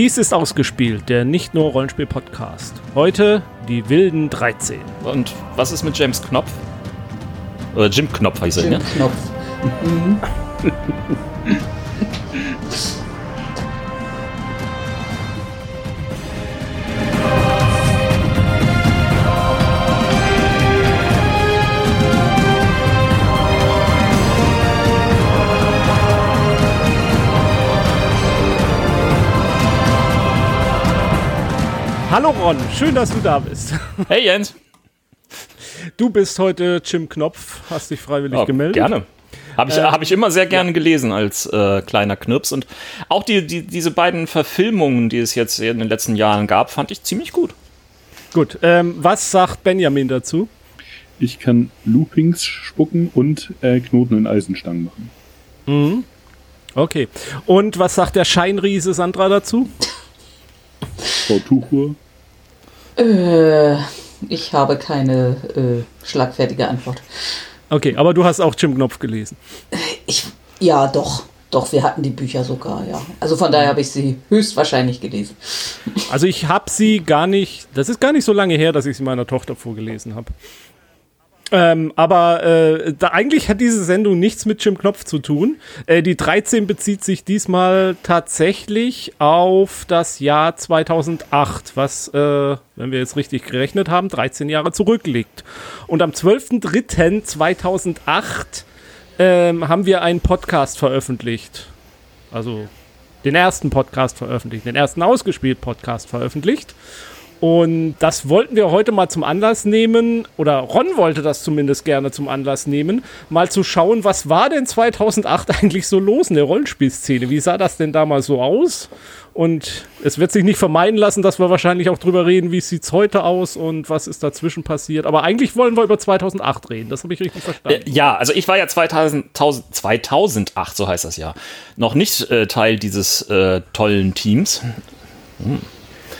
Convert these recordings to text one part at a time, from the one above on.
Dies ist ausgespielt, der nicht nur Rollenspiel-Podcast. Heute die wilden 13. Und was ist mit James Knopf? Oder Jim Knopf heißt er, Jim ne? Knopf. Mhm. Hallo Ron, schön, dass du da bist. Hey Jens. Du bist heute Jim Knopf, hast dich freiwillig Ja, gemeldet. Gerne. Habe ich, Ähm, hab ich immer sehr gerne gelesen als äh, kleiner Knirps. Und auch die, die, diese beiden Verfilmungen, die es jetzt in den letzten Jahren gab, fand ich ziemlich gut. Gut, ähm, was sagt Benjamin dazu? Ich kann Loopings spucken und äh, Knoten in Eisenstangen machen. Okay. Und was sagt der Scheinriese Sandra dazu? Frau Tuchur, Äh, ich habe keine äh, schlagfertige Antwort. Okay, aber du hast auch Jim Knopf gelesen. Ich, ja, doch. Doch, wir hatten die Bücher sogar, ja. Also von daher habe ich sie höchstwahrscheinlich gelesen. Also ich habe sie gar nicht, das ist gar nicht so lange her, dass ich sie meiner Tochter vorgelesen habe. Ähm, aber äh, da, eigentlich hat diese Sendung nichts mit Jim Knopf zu tun. Äh, die 13 bezieht sich diesmal tatsächlich auf das Jahr 2008, was, äh, wenn wir jetzt richtig gerechnet haben, 13 Jahre zurückliegt. Und am 12.03.2008 ähm, haben wir einen Podcast veröffentlicht. Also den ersten Podcast veröffentlicht, den ersten ausgespielt Podcast veröffentlicht. Und das wollten wir heute mal zum Anlass nehmen, oder Ron wollte das zumindest gerne zum Anlass nehmen, mal zu schauen, was war denn 2008 eigentlich so los in der Rollenspielszene? Wie sah das denn damals so aus? Und es wird sich nicht vermeiden lassen, dass wir wahrscheinlich auch drüber reden, wie sieht es heute aus und was ist dazwischen passiert. Aber eigentlich wollen wir über 2008 reden, das habe ich richtig verstanden. Äh, ja, also ich war ja 2000, 1000 2008, so heißt das ja, noch nicht äh, Teil dieses äh, tollen Teams.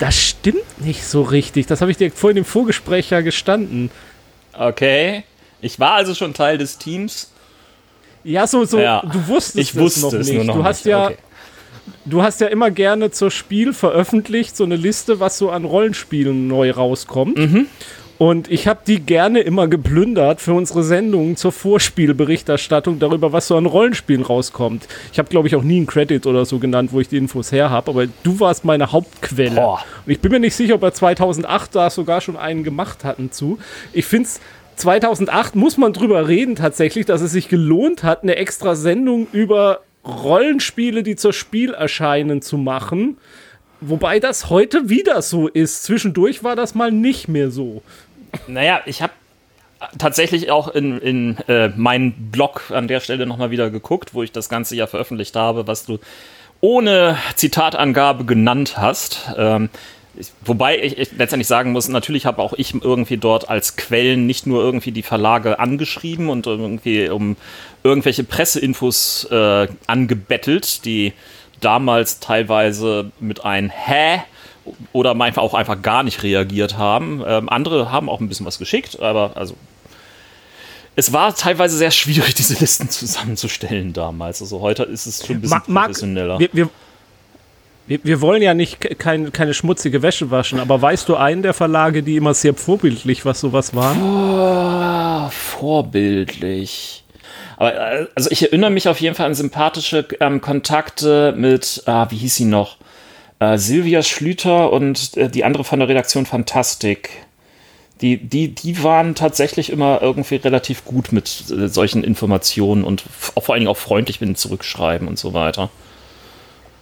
Das stimmt nicht so richtig, das habe ich dir vorhin im Vorgespräch ja gestanden. Okay. Ich war also schon Teil des Teams. Ja, so, so, Ja. du wusstest Ich es wusste noch es nicht. nur noch du hast nicht. ja, Okay. du hast ja immer gerne zur Spiel veröffentlicht, so eine Liste, was so an Rollenspielen neu rauskommt. Mhm. Und ich habe die gerne immer geplündert für unsere Sendungen zur Vorspielberichterstattung darüber, was so an Rollenspielen rauskommt. Ich habe, glaube ich, auch nie einen Credit oder so genannt, wo ich die Infos her habe, aber du warst meine Hauptquelle. Boah. Und ich bin mir nicht sicher, ob wir 2008 da sogar schon einen gemacht hatten zu. Ich finde es 2008 muss man drüber reden tatsächlich, dass es sich gelohnt hat, eine extra Sendung über Rollenspiele, die zur Spiel erscheinen, zu machen. Wobei das heute wieder so ist. Zwischendurch war das mal nicht mehr so. Naja, ich habe tatsächlich auch in, in äh, meinen Blog an der Stelle nochmal wieder geguckt, wo ich das Ganze ja veröffentlicht habe, was du ohne Zitatangabe genannt hast. Ähm, ich, wobei ich, ich letztendlich sagen muss, natürlich habe auch ich irgendwie dort als Quellen nicht nur irgendwie die Verlage angeschrieben und irgendwie um irgendwelche Presseinfos äh, angebettelt, die damals teilweise mit ein Hä oder manchmal auch einfach gar nicht reagiert haben. Ähm, andere haben auch ein bisschen was geschickt, aber also es war teilweise sehr schwierig, diese Listen zusammenzustellen damals. Also heute ist es schon ein bisschen Ma- Marc, professioneller. wir, wir, wir, wollen ja nicht ke- kein, keine schmutzige Wäsche waschen, aber weißt du einen der Verlage, die immer sehr vorbildlich, was sowas waren? Ah, vorbildlich. Aber äh, also ich erinnere mich auf jeden Fall an sympathische ähm, Kontakte mit, ah, wie hieß sie noch? Äh, Silvia Schlüter und äh, die andere von der Redaktion Fantastik. Die, die, die waren tatsächlich immer irgendwie relativ gut mit äh, solchen Informationen und vor allen Dingen auch freundlich mit dem Zurückschreiben und so weiter.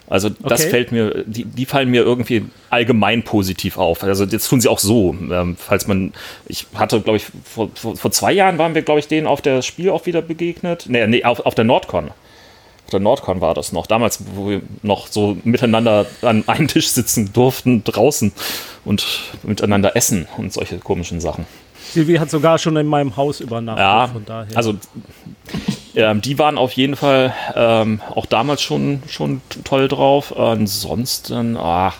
Also das Okay. fällt mir, die, die fallen mir irgendwie allgemein positiv auf. Also jetzt tun sie auch so, ähm, falls man, ich hatte, glaube ich, vor, vor, vor zwei Jahren waren wir, glaube ich, denen auf der Spiel auch wieder begegnet. Nee, nee, auf, auf der Nordcon. Der Nordcon war das noch. Damals, wo wir noch so miteinander an einem Tisch sitzen durften, draußen und miteinander essen und solche komischen Sachen. Silvi hat sogar schon in meinem Haus übernachtet, Ja, von daher. also ähm, die waren auf jeden Fall ähm, auch damals schon, schon toll drauf. Ansonsten, ach,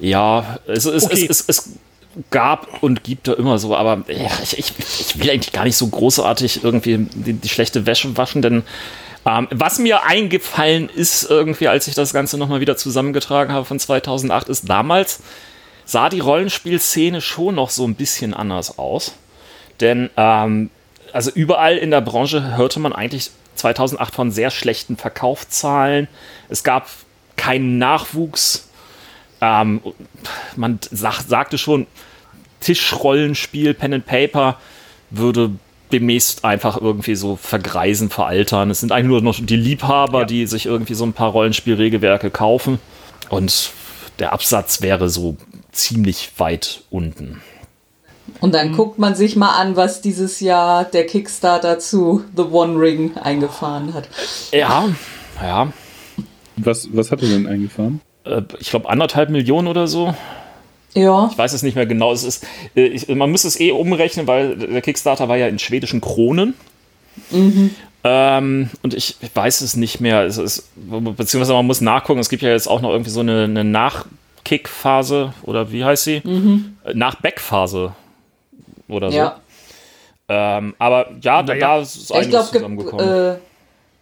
ja, es, es, Okay. es, es gab und gibt da immer so, aber ja, ich, ich, ich will eigentlich gar nicht so großartig irgendwie die, die schlechte Wäsche waschen, denn Ähm, was mir eingefallen ist, irgendwie, als ich das Ganze nochmal wieder zusammengetragen habe von 2008, ist damals sah die Rollenspielszene schon noch so ein bisschen anders aus. Denn, ähm, also überall in der Branche hörte man eigentlich 2008 von sehr schlechten Verkaufszahlen. Es gab keinen Nachwuchs. Ähm, man sag, sagte schon, Tischrollenspiel, Pen and Paper würde demnächst einfach irgendwie so vergreisen, veraltern. Es sind eigentlich nur noch die Liebhaber, ja. die sich irgendwie so ein paar Rollenspielregelwerke kaufen. Und der Absatz wäre so ziemlich weit unten. Und dann mhm. guckt man sich mal an, was dieses Jahr der Kickstarter zu The One Ring eingefahren hat. Ja, ja. Was, was hat er denn eingefahren? Äh, ich glaube anderthalb Millionen oder so. Ja. Ich weiß es nicht mehr genau. Es ist, äh, ich, man muss es eh umrechnen, weil der Kickstarter war ja in schwedischen Kronen. Mhm. Ähm, und ich, weiß es nicht mehr. Es ist, beziehungsweise man muss nachgucken. Es gibt ja jetzt auch noch irgendwie so eine, eine Nachkick-Phase oder wie heißt sie? Mhm. Äh, Nach-Back-Phase oder so. Ja. Ähm, aber ja, da, da ist einiges ich glaub, zusammengekommen. Äh,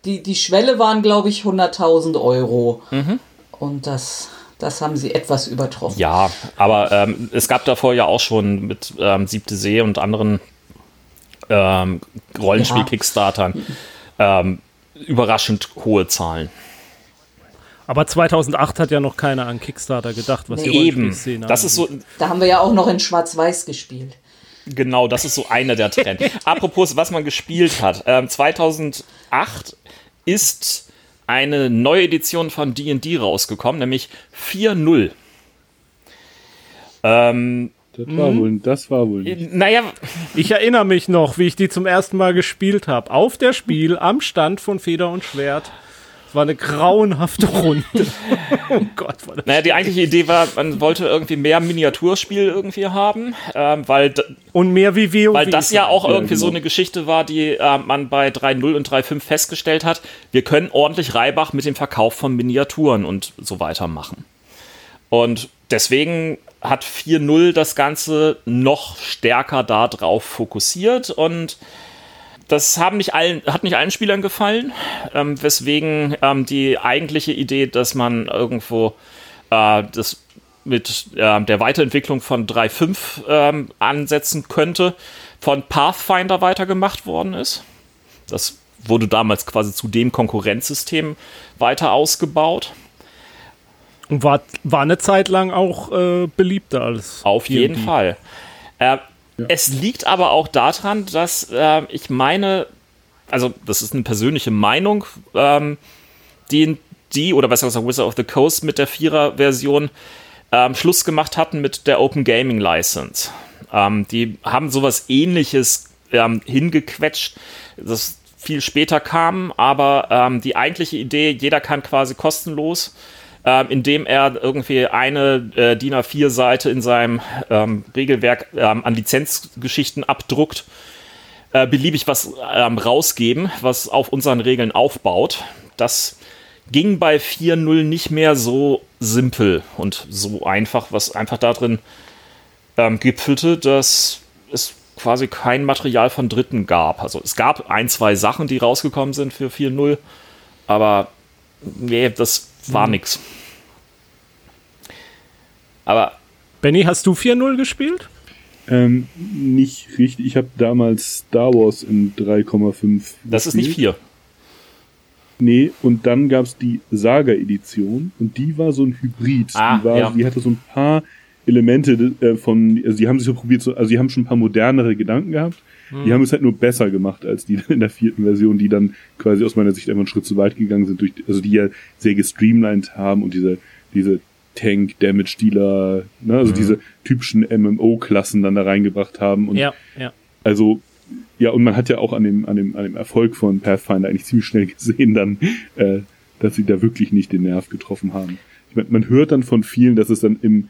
die, die Schwelle waren, glaube ich, 100.000 Euro. Mhm. Und das das haben sie etwas übertroffen. Ja, aber ähm, es gab davor ja auch schon mit ähm, Siebte See und anderen ähm, Rollenspiel-Kickstartern ähm, überraschend hohe Zahlen. Aber 2008 hat ja noch keiner an Kickstarter gedacht, was nee. die Eben. Das ist so. Da haben wir ja auch noch in Schwarz-Weiß gespielt. Genau, das ist so einer der Trends. Apropos, was man gespielt hat. Ähm, 2008 ist eine neue Edition von D&D rausgekommen, nämlich 4.0. Ähm, das war, mhm. wohl, das war wohl nicht. Naja, ich erinnere mich noch, wie ich die zum ersten Mal gespielt habe. Auf der Spiel am Stand von Feder und Schwert war eine grauenhafte Runde. oh Gott. War das naja, die eigentliche Idee war, man wollte irgendwie mehr Miniaturspiel irgendwie haben, ähm, weil und mehr wie WoW. Weil das ja auch irgendwie so eine Geschichte war, die äh, man bei 3.0 und 3.5 festgestellt hat. Wir können ordentlich Reibach mit dem Verkauf von Miniaturen und so weiter machen. Und deswegen hat 4.0 das Ganze noch stärker darauf fokussiert und das haben nicht allen, hat nicht allen Spielern gefallen, ähm, weswegen ähm, die eigentliche Idee, dass man irgendwo äh, das mit äh, der Weiterentwicklung von 3.5 ähm, ansetzen könnte, von Pathfinder weitergemacht worden ist. Das wurde damals quasi zu dem Konkurrenzsystem weiter ausgebaut. Und war, war eine Zeit lang auch äh, beliebter als. Auf jeden Fall. Äh, es liegt aber auch daran, dass äh, ich meine, also das ist eine persönliche Meinung, ähm, die, die, oder besser gesagt Wizard of the Coast mit der Vierer-Version ähm, Schluss gemacht hatten mit der Open Gaming License. Ähm, die haben sowas ähnliches ähm, hingequetscht, das viel später kam, aber ähm, die eigentliche Idee, jeder kann quasi kostenlos ähm, indem er irgendwie eine äh, DIN A4-Seite in seinem ähm, Regelwerk ähm, an Lizenzgeschichten abdruckt, äh, beliebig was ähm, rausgeben, was auf unseren Regeln aufbaut. Das ging bei 4.0 nicht mehr so simpel und so einfach, was einfach darin ähm, gipfelte, dass es quasi kein Material von Dritten gab. Also es gab ein, zwei Sachen, die rausgekommen sind für 4.0, aber nee, das war mhm. nix. Aber. Benny, hast du 4-0 gespielt? Ähm, nicht richtig. Ich habe damals Star Wars in 3,5. Das ist nicht 4. Nee, und dann gab es die Saga-Edition und die war so ein Hybrid. Ah, die, war, ja. die hatte so ein paar Elemente äh, von, also die haben sich so probiert, so, also die haben schon ein paar modernere Gedanken gehabt. Hm. Die haben es halt nur besser gemacht als die in der vierten Version, die dann quasi aus meiner Sicht einfach einen Schritt zu weit gegangen sind, durch, also die ja sehr gestreamlined haben und diese, diese Tank, Damage Dealer, ne, also mhm. diese typischen MMO-Klassen dann da reingebracht haben. Und ja, ja. Also, ja, und man hat ja auch an dem, an dem, an dem Erfolg von Pathfinder eigentlich ziemlich schnell gesehen dann, äh, dass sie da wirklich nicht den Nerv getroffen haben. Ich mein, man hört dann von vielen, dass es dann im,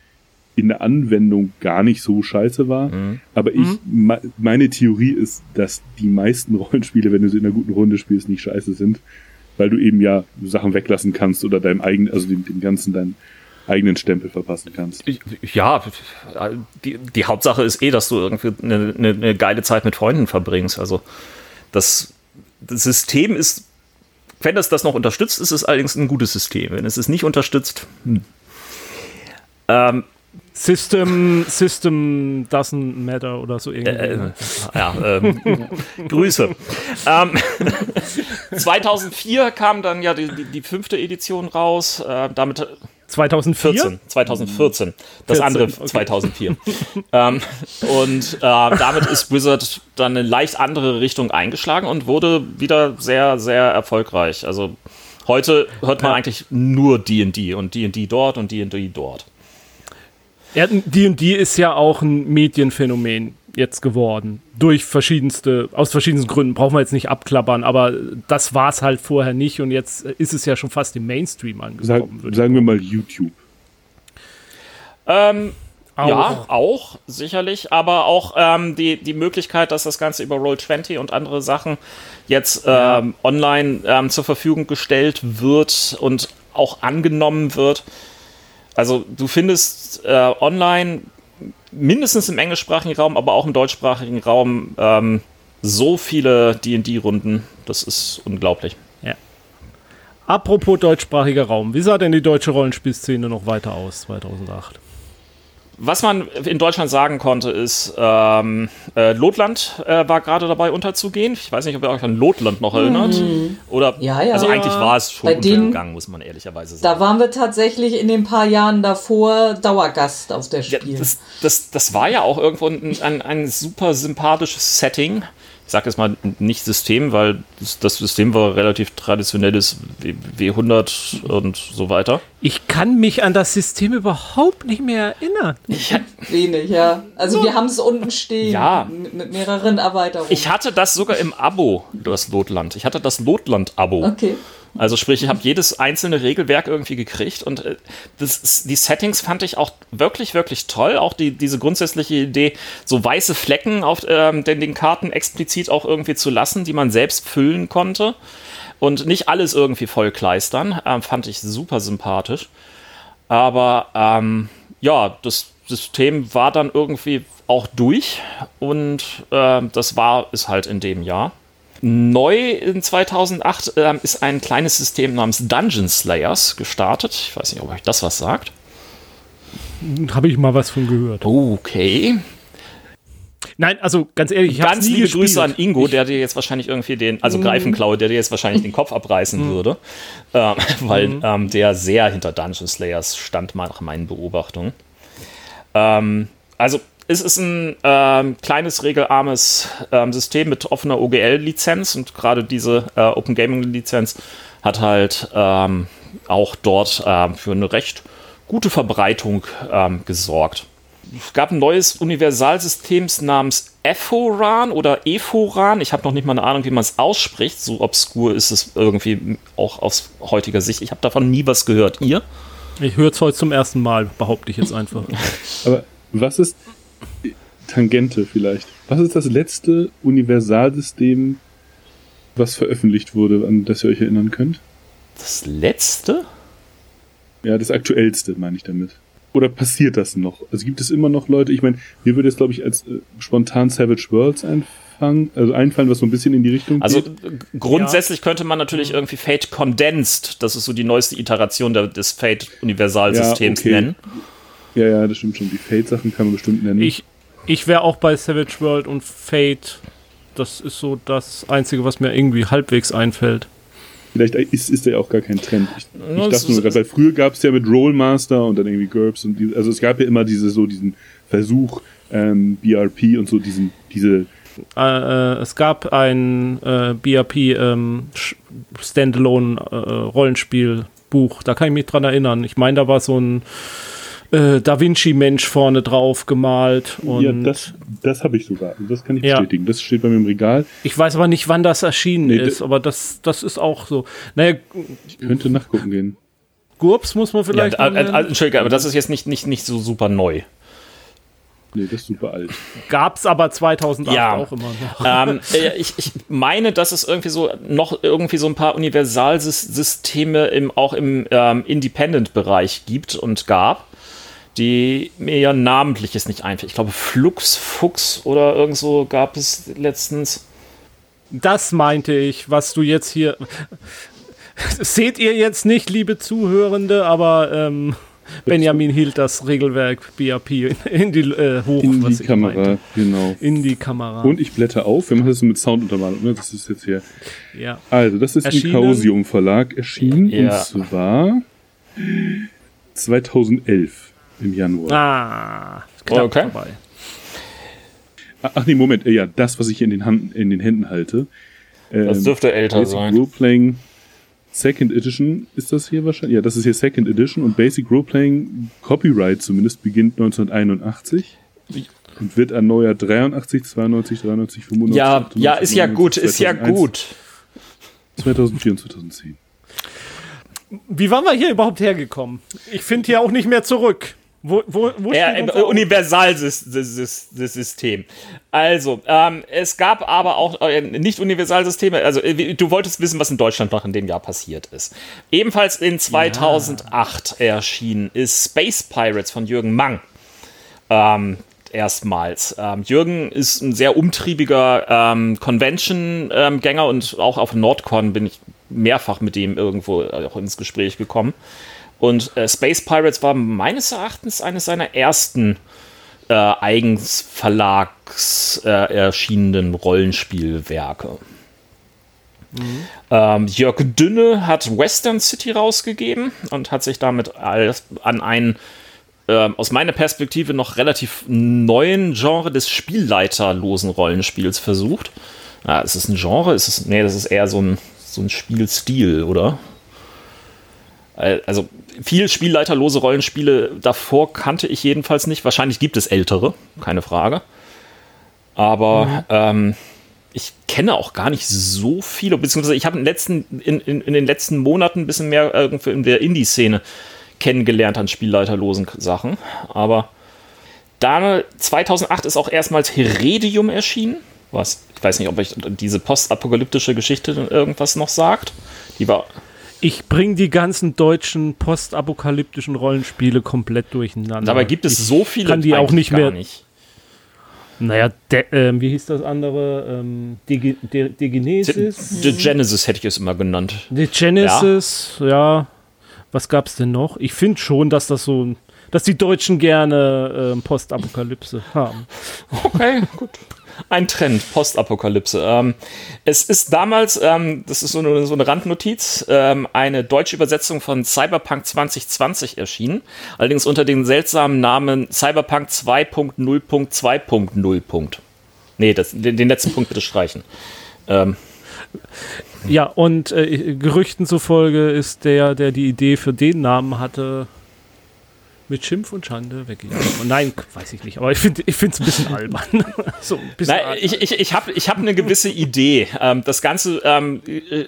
in der Anwendung gar nicht so scheiße war. Mhm. Aber ich, mhm. meine Theorie ist, dass die meisten Rollenspiele, wenn du sie in einer guten Runde spielst, nicht scheiße sind. Weil du eben ja Sachen weglassen kannst oder deinem eigenen, also dem, dem ganzen dein eigenen Stempel verpassen kannst. Ja, die, die Hauptsache ist eh, dass du irgendwie eine, eine, eine geile Zeit mit Freunden verbringst. Also das, das System ist wenn das das noch unterstützt, ist es allerdings ein gutes System. Wenn es es nicht unterstützt, hm. ähm, System, System doesn't matter oder so irgendwie. Äh, ja, ähm, Grüße. ähm, 2004 kam dann ja die, die, die fünfte Edition raus. Äh, damit 2014? 2014. Das 14, andere okay. 2004. ähm, und äh, damit ist Blizzard dann eine leicht andere Richtung eingeschlagen und wurde wieder sehr, sehr erfolgreich. Also heute hört man ja. eigentlich nur D&D und D&D dort und D&D dort. Ja, D&D ist ja auch ein Medienphänomen jetzt geworden. Durch verschiedenste, aus verschiedensten Gründen. Brauchen wir jetzt nicht abklappern, aber das war es halt vorher nicht und jetzt ist es ja schon fast im Mainstream angekommen. Sag, sagen wir mal YouTube. Ähm, auch. Ja, auch, sicherlich, aber auch ähm, die, die Möglichkeit, dass das Ganze über Roll20 und andere Sachen jetzt ähm, ja. online ähm, zur Verfügung gestellt wird und auch angenommen wird also du findest äh, online mindestens im englischsprachigen Raum, aber auch im deutschsprachigen Raum ähm, so viele D&D-Runden. Das ist unglaublich. Ja. Apropos deutschsprachiger Raum, wie sah denn die deutsche Rollenspielszene noch weiter aus 2008? Was man in Deutschland sagen konnte, ist, ähm, äh, Lotland äh, war gerade dabei unterzugehen. Ich weiß nicht, ob ihr euch an Lotland noch erinnert. Mhm. Oder, ja, ja. Also eigentlich war es schon Bei untergegangen, muss man ehrlicherweise sagen. Da waren wir tatsächlich in den paar Jahren davor Dauergast auf der Spiel. Ja, das, das, das war ja auch irgendwo ein, ein, ein super sympathisches Setting sage jetzt mal nicht System, weil das System war relativ traditionelles W100 und so weiter. Ich kann mich an das System überhaupt nicht mehr erinnern. Ich, Wenig, ja. Also wir haben es unten stehen ja. mit, mit, mehreren Erweiterungen. Ich hatte das sogar im Abo, das Lotland. Ich hatte das Lotland-Abo. Okay. Also sprich, ich habe jedes einzelne Regelwerk irgendwie gekriegt und äh, das, die Settings fand ich auch wirklich, wirklich toll. Auch die, diese grundsätzliche Idee, so weiße Flecken auf ähm, den, den Karten explizit auch irgendwie zu lassen, die man selbst füllen konnte und nicht alles irgendwie vollkleistern, äh, fand ich super sympathisch. Aber ähm, ja, das System war dann irgendwie auch durch und äh, das war es halt in dem Jahr. Neu in 2008 äh, ist ein kleines System namens Dungeon Slayers gestartet. Ich weiß nicht, ob euch das was sagt. Habe ich mal was von gehört. Okay. Nein, also ganz ehrlich, ich Ganz liebe gespielt. Grüße an Ingo, der dir jetzt wahrscheinlich irgendwie den, also mm. Greifenklaue, der dir jetzt wahrscheinlich den Kopf abreißen mm. würde, ähm, weil mm. ähm, der sehr hinter Dungeon Slayers stand, nach meinen Beobachtungen. Ähm, also es ist ein ähm, kleines, regelarmes ähm, System mit offener OGL-Lizenz und gerade diese äh, Open Gaming-Lizenz hat halt ähm, auch dort ähm, für eine recht gute Verbreitung ähm, gesorgt. Es gab ein neues Universalsystem namens Ephoran oder Ephoran. Ich habe noch nicht mal eine Ahnung, wie man es ausspricht. So obskur ist es irgendwie auch aus heutiger Sicht. Ich habe davon nie was gehört. Ihr? Ich höre es heute zum ersten Mal, behaupte ich jetzt einfach. Aber was ist Tangente vielleicht. Was ist das letzte Universalsystem, was veröffentlicht wurde, an das ihr euch erinnern könnt? Das letzte? Ja, das aktuellste, meine ich damit. Oder passiert das noch? Also gibt es immer noch Leute, ich meine, mir würde jetzt, glaube ich, als äh, spontan Savage Worlds einfallen, also einfallen, was so ein bisschen in die Richtung also, geht. Also grundsätzlich ja. könnte man natürlich irgendwie Fate Condensed, das ist so die neueste Iteration des Fate Universalsystems ja, okay. nennen. Ja, ja, das stimmt schon. Die Fate-Sachen kann man bestimmt nennen. Ich, ich wäre auch bei Savage World und Fate. Das ist so das Einzige, was mir irgendwie halbwegs einfällt. Vielleicht ist, ist der auch gar kein Trend. Ich, ich dachte nur weil früher gab es ja mit Rollmaster und dann irgendwie GURPS und die, also es gab ja immer diese so diesen Versuch, ähm, BRP und so diesen, diese äh, äh, es gab ein äh, BRP ähm, Standalone äh, Rollenspielbuch, da kann ich mich dran erinnern. Ich meine, da war so ein äh, Da Vinci-Mensch vorne drauf gemalt. Und ja, das, das habe ich sogar. Das kann ich ja. bestätigen. Das steht bei mir im Regal. Ich weiß aber nicht, wann das erschienen nee, ist, aber das, das ist auch so. Naja, ich könnte nachgucken gehen. Gurps muss man vielleicht. Ja, äh, äh, Entschuldige, aber das ist jetzt nicht, nicht, nicht so super neu. Nee, das ist super alt. Gab's aber 2008 ja. auch immer noch. Ähm, äh, ich, ich meine, dass es irgendwie so noch irgendwie so ein paar Universalsysteme im, auch im ähm, Independent-Bereich gibt und gab die mir ja namentlich jetzt nicht einfällt. Ich glaube, Flux, Fuchs oder irgend so gab es letztens. Das meinte ich, was du jetzt hier. Seht ihr jetzt nicht, liebe Zuhörende, aber ähm, Benjamin hielt das Regelwerk BAP in, in die äh, hoch, In die Kamera, meinte. genau. In die Kamera. Und ich blätter auf. Wir machen das mit Sounduntermalung, ne? Das ist jetzt hier. ja. Also, das ist Erschienen- im Chaosium Verlag erschienen. Ja. Und zwar 2011 im Januar. Ah, knapp Okay. vorbei. Ach nee, Moment. Ja, das, was ich hier in den, Hand, in den Händen halte. Das Ähm, dürfte älter Basic sein. Roleplaying Second Edition ist das hier wahrscheinlich. Ja, das ist hier Second Edition und Basic Roleplaying Copyright zumindest beginnt 1981 und wird erneuert 83, 92, 93, 95. Ja, 98, ja, ist ja 99, gut, ist ja 2001, gut. 2004 und 2010. Wie waren wir hier überhaupt hergekommen? Ich finde hier auch nicht mehr zurück. Wo, wo, wo Ja, Universalsystem. Also, ähm, es gab aber auch äh, nicht Universalsysteme. Also, äh, du wolltest wissen, was in Deutschland noch in dem Jahr passiert ist. Ebenfalls in 2008 erschienen ist Space Pirates von Jürgen Mang. Ähm, erstmals. Ähm, Jürgen ist ein sehr umtriebiger ähm, Convention-Gänger und auch auf Nordcon bin ich mehrfach mit ihm irgendwo äh, auch ins Gespräch gekommen. Und äh, Space Pirates war meines Erachtens eines seiner ersten äh, eigens Verlags äh, erschienenen Rollenspielwerke. Ähm, Jörg Dünne hat Western City rausgegeben und hat sich damit als, an einen ähm, aus meiner Perspektive noch relativ neuen Genre des spielleiterlosen Rollenspiels versucht. Ah, ist es ein Genre? Ist es, nee, das ist eher so ein, so ein Spielstil, oder? Äh, Also viel spielleiterlose Rollenspiele davor kannte ich jedenfalls nicht. Wahrscheinlich gibt es ältere, keine Frage. Aber ähm, ich kenne auch gar nicht so viele, beziehungsweise ich habe in, den letzten- in, in, in den letzten Monaten ein bisschen mehr irgendwie in der Indie-Szene kennengelernt an spielleiterlosen Sachen. Aber dann 2008 ist auch erstmals Heredium erschienen. Was? Ich weiß nicht, ob euch diese postapokalyptische Geschichte irgendwas noch sagt. Die war Ich bringe die ganzen deutschen postapokalyptischen Rollenspiele komplett durcheinander. Dabei gibt es ich so viele kann die auch nicht gar mehr. Nicht. Naja, de, ähm, wie hieß das andere? Ähm, Digi- De, De Genesis? The Genesis hätte ich es immer genannt. Die Genesis, ja. Was gab's denn noch? Ich finde schon, dass das so, dass die Deutschen gerne ähm, Postapokalypse haben. Okay, gut. Ein Trend, Postapokalypse. Ähm, es ist damals, ähm, das ist so eine, so eine Randnotiz, ähm, eine deutsche Übersetzung von Cyberpunk 2020 erschienen. Allerdings unter dem seltsamen Namen Cyberpunk 2.0.2.0. Nee, das, den, den letzten Punkt bitte streichen. Ähm, Ja, und äh, Gerüchten zufolge ist der, der die Idee für den Namen hatte, mit Schimpf und Schande weggegangen. Und nein, weiß ich nicht, aber ich finde es ein bisschen albern. so ein bisschen Nein, ich, ich, ich habe ich hab eine gewisse Idee. Ähm, das Ganze ähm, äh,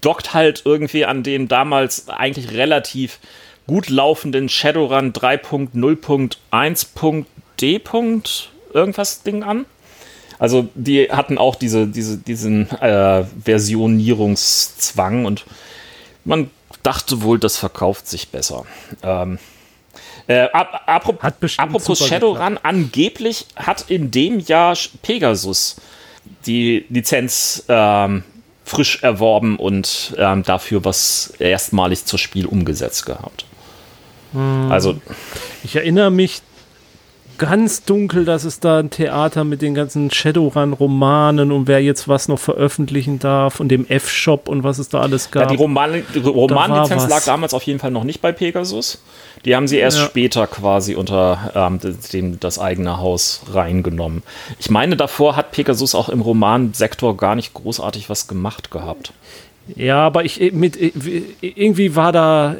dockt halt irgendwie an den damals eigentlich relativ gut laufenden Shadowrun 3.0.1.d. irgendwas Ding an. Also die hatten auch diese, diese, diesen äh, Versionierungszwang und man dachte wohl, das verkauft sich besser. Ähm, äh, ap apro Hat bestimmt apropos Shadowrun, angeblich hat in dem Jahr Pegasus die Lizenz ähm, frisch erworben und ähm, dafür was erstmalig zur Spiel umgesetzt gehabt. Also, Ich erinnere mich ganz dunkel, dass es da ein Theater mit den ganzen Shadowrun-Romanen und wer jetzt was noch veröffentlichen darf und dem F-Shop und was es da alles ja, gab. die, Roman Romanlizenz lag damals auf jeden Fall noch nicht bei Pegasus. Die haben sie erst Ja. später quasi unter ähm, dem, das eigene Haus reingenommen. Ich meine, davor hat Pegasus auch im Romansektor gar nicht großartig was gemacht gehabt. Ja, aber ich mit irgendwie war da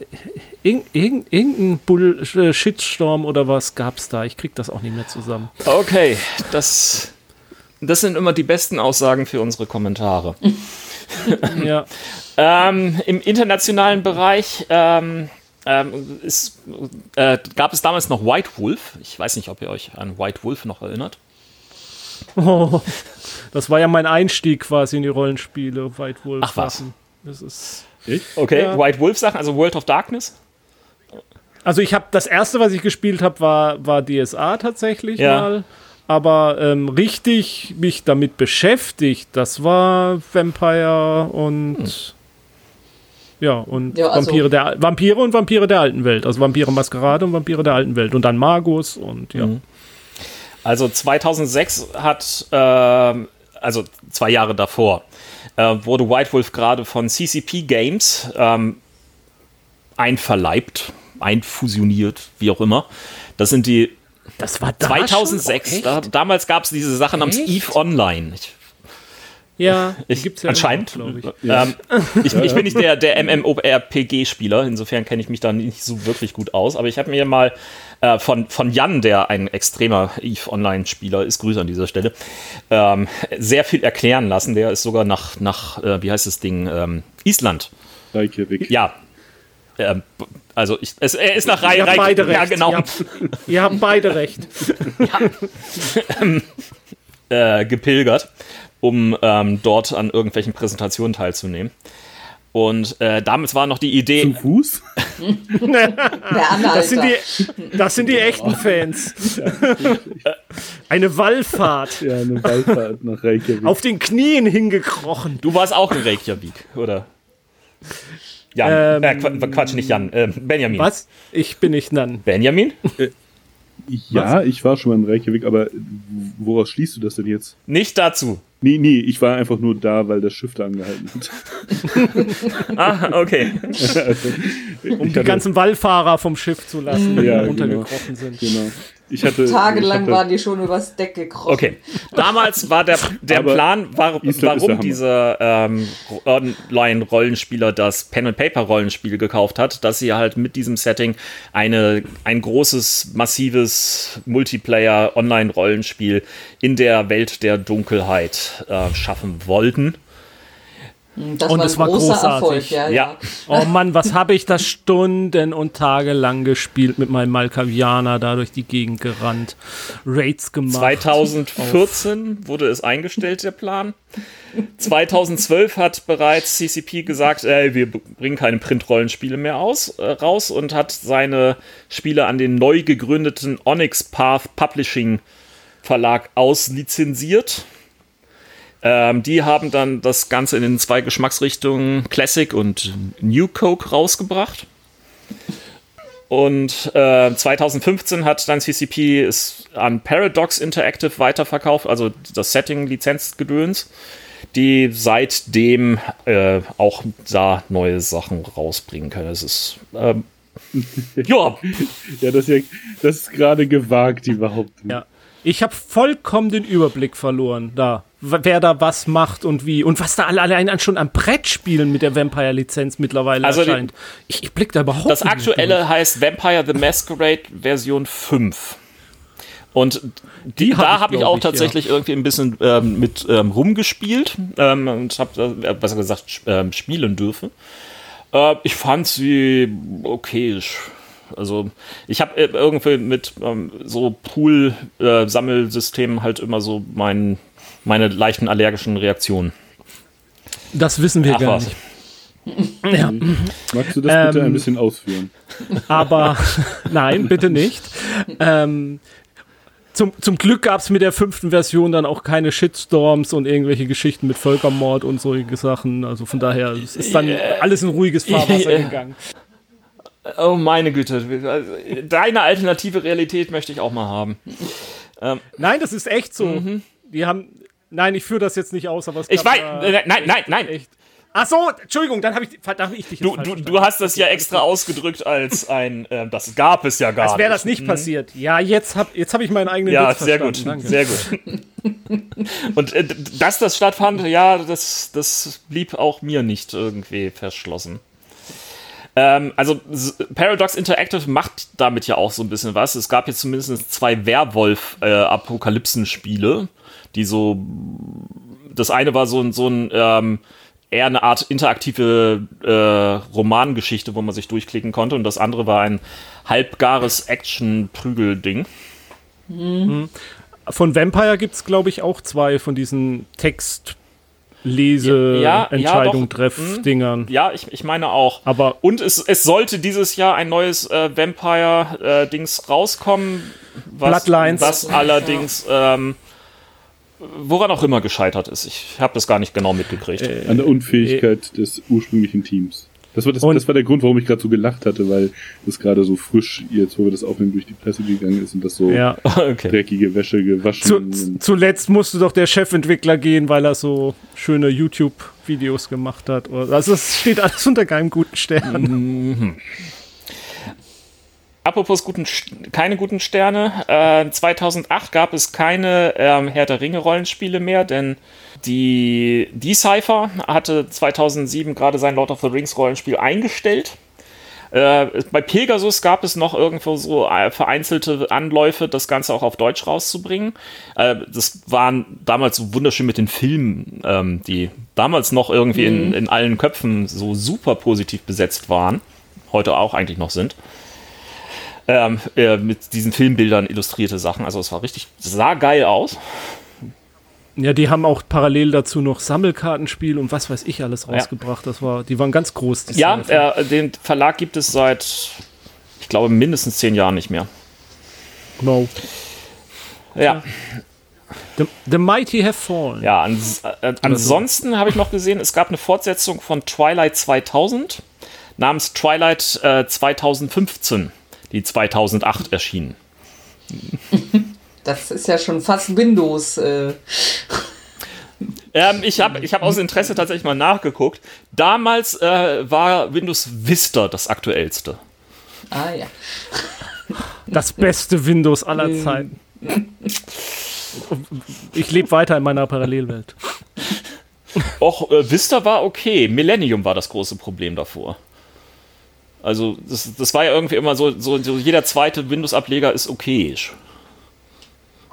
irg- irg- irgendein Bull äh, Shitstorm oder was gab's da. Ich krieg das auch nicht mehr zusammen. Okay, das, das sind immer die besten Aussagen für unsere Kommentare. ja. Ähm, Im internationalen Bereich ähm, ähm, ist, äh, gab es damals noch White Wolf. Ich weiß nicht, ob ihr euch an White Wolf noch erinnert. Oh, das war ja mein Einstieg quasi in die Rollenspiele, White Wolf. Ach was. Das ist Okay, Ja. White Wolf Sachen, also World of Darkness. Also ich habe das erste, was ich gespielt habe, war, war DSA tatsächlich Ja. mal. Aber ähm, richtig mich damit beschäftigt, das war Vampire und Ja, und Ja, also- Vampire, der, Vampire und Vampire der alten Welt. Also Vampire Maskerade und Vampire der alten Welt. Und dann Magus und ja. Also 2006 hat, ähm, also zwei Jahre davor, äh, wurde White Wolf gerade von CCP Games ähm, einverleibt, einfusioniert, wie auch immer. Das sind die Das war da 2006. Schon? Oh, Da, damals gab es diese Sache namens Echt? EVE Online. Ich, ja, ich, gibt's ja anscheinend. glaube ich. Ähm, ich, ich bin nicht der, der MMORPG-Spieler, insofern kenne ich mich da nicht so wirklich gut aus, aber ich habe mir mal äh, von, von Jan, der ein extremer EVE Online-Spieler ist, Grüße an dieser Stelle, ähm, sehr viel erklären lassen. Der ist sogar nach, nach äh, wie heißt das Ding, ähm, Island. Reykjavik. Ja. Ähm, also ich, es, er ist nach Rei Ihr habt Rei- beide recht. Ja, genau. Ihr habt, ihr habt beide recht. äh, gepilgert, um ähm, dort an irgendwelchen Präsentationen teilzunehmen. Und äh, damals war noch die Idee, Zu Fuß? Das sind die, das sind die echten Fans. Eine Wallfahrt. Ja, eine Wallfahrt nach Reykjavik. Auf den Knien hingekrochen. du warst auch in Reykjavik, oder? Jan, Ähm, äh, Qu- Quatsch, nicht Jan, äh, Benjamin. Was? Ich bin nicht nan. Benjamin? ja, ich war schon mal in Reykjavik, aber woraus schließt du das denn jetzt? Nicht dazu. Nee, nee, ich war einfach nur da, weil das Schiff da angehalten hat. Ah, okay. Um Ich die ganzen Wallfahrer vom Schiff zu lassen, die Ja, runtergekrochen sind. Genau. Ich hatte, Tagelang ich hatte, waren die schon übers Deck gekrochen. Okay. Damals war der, der Aber Plan, war, warum dieser ähm, Online-Rollenspieler das Pen-and-Paper-Rollenspiel gekauft hat, dass sie halt mit diesem Setting eine, ein großes, massives Multiplayer-Online-Rollenspiel in der Welt der Dunkelheit äh, schaffen wollten. Das Und war ein es war großer großartig. Erfolg, ja, ja. Ja. Oh Mann, was habe ich das Stunden und Tage lang gespielt mit meinem Malkavianer, da durch die Gegend gerannt, Raids gemacht. 2014 wurde es eingestellt, der Plan. 2012 hat bereits CCP gesagt, ey, wir bringen keine Print-Rollenspiele mehr aus, äh, raus und hat seine Spiele an den neu gegründeten Onyx Path Publishing Verlag auslizenziert. Ähm, die haben dann das Ganze in den zwei Geschmacksrichtungen Classic und New Coke rausgebracht. Und äh, 2015 hat dann CCP es an Paradox Interactive weiterverkauft, also das Setting-Lizenzgedöns, die seitdem äh, auch da neue Sachen rausbringen können. Es ist ähm, ja, ja, das ist, ja, das ist gerade gewagt, die Behauptung. Ja. Ich habe vollkommen den Überblick verloren, da. Wer da was macht und wie. Und was da alle- allein schon am Brettspielen mit der Vampire-Lizenz mittlerweile Also die- erscheint. Ich, ich blick da überhaupt das nicht aktuelle heißt Vampire the Masquerade Version 5. Und Die hab da habe ich auch ich, ja. tatsächlich irgendwie ein bisschen ähm, mit ähm, rumgespielt ähm, und habe, äh, besser gesagt, sp ähm, spielen dürfen. Äh, ich fand sie okayisch. Also ich habe äh, irgendwie mit ähm, so Pool-Sammelsystemen halt immer so mein, meine leichten allergischen Reaktionen. Das wissen wir Ach gar was. nicht. Ja, Magst du das bitte Ähm, ein bisschen ausführen? aber nein, bitte nicht. Ähm, zum, zum Glück gab es mit der fünften Version dann auch keine Shitstorms und irgendwelche Geschichten mit Völkermord und solche Sachen. Also von daher es ist dann alles in ruhiges Fahrwasser gegangen. Oh meine Güte, deine alternative Realität möchte ich auch mal haben. Nein, das ist echt so. Die haben. Nein, ich führe das jetzt nicht aus, aber es Mhm. Ich weiß, äh, nein, nein, nein. echt. Ach so, Entschuldigung, dann habe ich, hab ich dich Du, falsch du, du hast das ja extra ausgedrückt als ein, äh, das gab es ja gar Als wäre nicht. das nicht passiert. Ja, jetzt habe jetzt hab ich meinen eigenen Ja, Witz sehr gut, verstanden. sehr gut. Und äh, dass das stattfand, ja, das, das blieb auch mir nicht irgendwie verschlossen. Ähm, also Paradox Interactive macht damit ja auch so ein bisschen was. Es gab jetzt zumindest zwei Werwolf-Apokalypsen-Spiele, die so. Das eine war so ein, so ein ähm, eher eine Art interaktive äh, Romangeschichte, wo man sich durchklicken konnte, und das andere war ein halbgares Action-Prügel-Ding. Von Vampire gibt es, glaube ich, auch zwei von diesen text Ja, lese ja, entscheidung doch. treff Mhm. dingern Ja, ich, ich meine auch. Aber Und es, es sollte dieses Jahr ein neues äh, Vampire-Dings rauskommen, was, Bloodlines. was allerdings, ähm, woran auch immer gescheitert ist. Ich habe das gar nicht genau mitgekriegt. Äh, An der Unfähigkeit des ursprünglichen Teams. Das war, das, das war der Grund, warum ich gerade so gelacht hatte, weil das gerade so frisch, jetzt wo wir das aufnehmen, durch die Presse gegangen ist und das so Ja. Okay. dreckige Wäsche gewaschen. Zu, zuletzt musste doch der Chefentwickler gehen, weil er so schöne YouTube-Videos gemacht hat. Oder- Also es steht alles unter keinem guten Stern. Apropos guten, keine guten Sterne. Äh, 2008 gab es keine ähm, Herr der Ringe Rollenspiele mehr, denn die Decipher hatte 2007 gerade sein Lord of the Rings Rollenspiel eingestellt. Äh, bei Pegasus gab es noch irgendwo so äh, vereinzelte Anläufe, das Ganze auch auf Deutsch rauszubringen. Äh, das waren damals so wunderschön mit den Filmen, ähm, die damals noch irgendwie in, in allen Köpfen so super positiv besetzt waren. Heute auch eigentlich noch sind ähm, äh, mit diesen Filmbildern illustrierte Sachen. Also es war richtig, sah geil aus. Ja, die haben auch parallel dazu noch Sammelkartenspiel und was weiß ich alles rausgebracht. Das war, die waren ganz groß. die Ja, äh, den Verlag gibt es seit, ich glaube, mindestens zehn Jahren nicht mehr. Wow. Ja, The, the Mighty Have Fallen. ja ans äh, ansonsten habe ich noch gesehen, es gab eine Fortsetzung von Twilight 2000 namens Twilight äh, 2015, die 2008 erschien. Das ist ja schon fast Windows. Äh, Ähm, ich habe ich hab aus Interesse tatsächlich mal nachgeguckt. Damals äh, war Windows Vista das aktuellste. ah ja. Das beste Windows aller Zeiten. Ich lebe weiter in meiner Parallelwelt. Och, äh, Vista war okay. Millennium war das große Problem davor. Also, das, das war ja irgendwie immer so, so, so jeder zweite Windows-Ableger ist okayisch.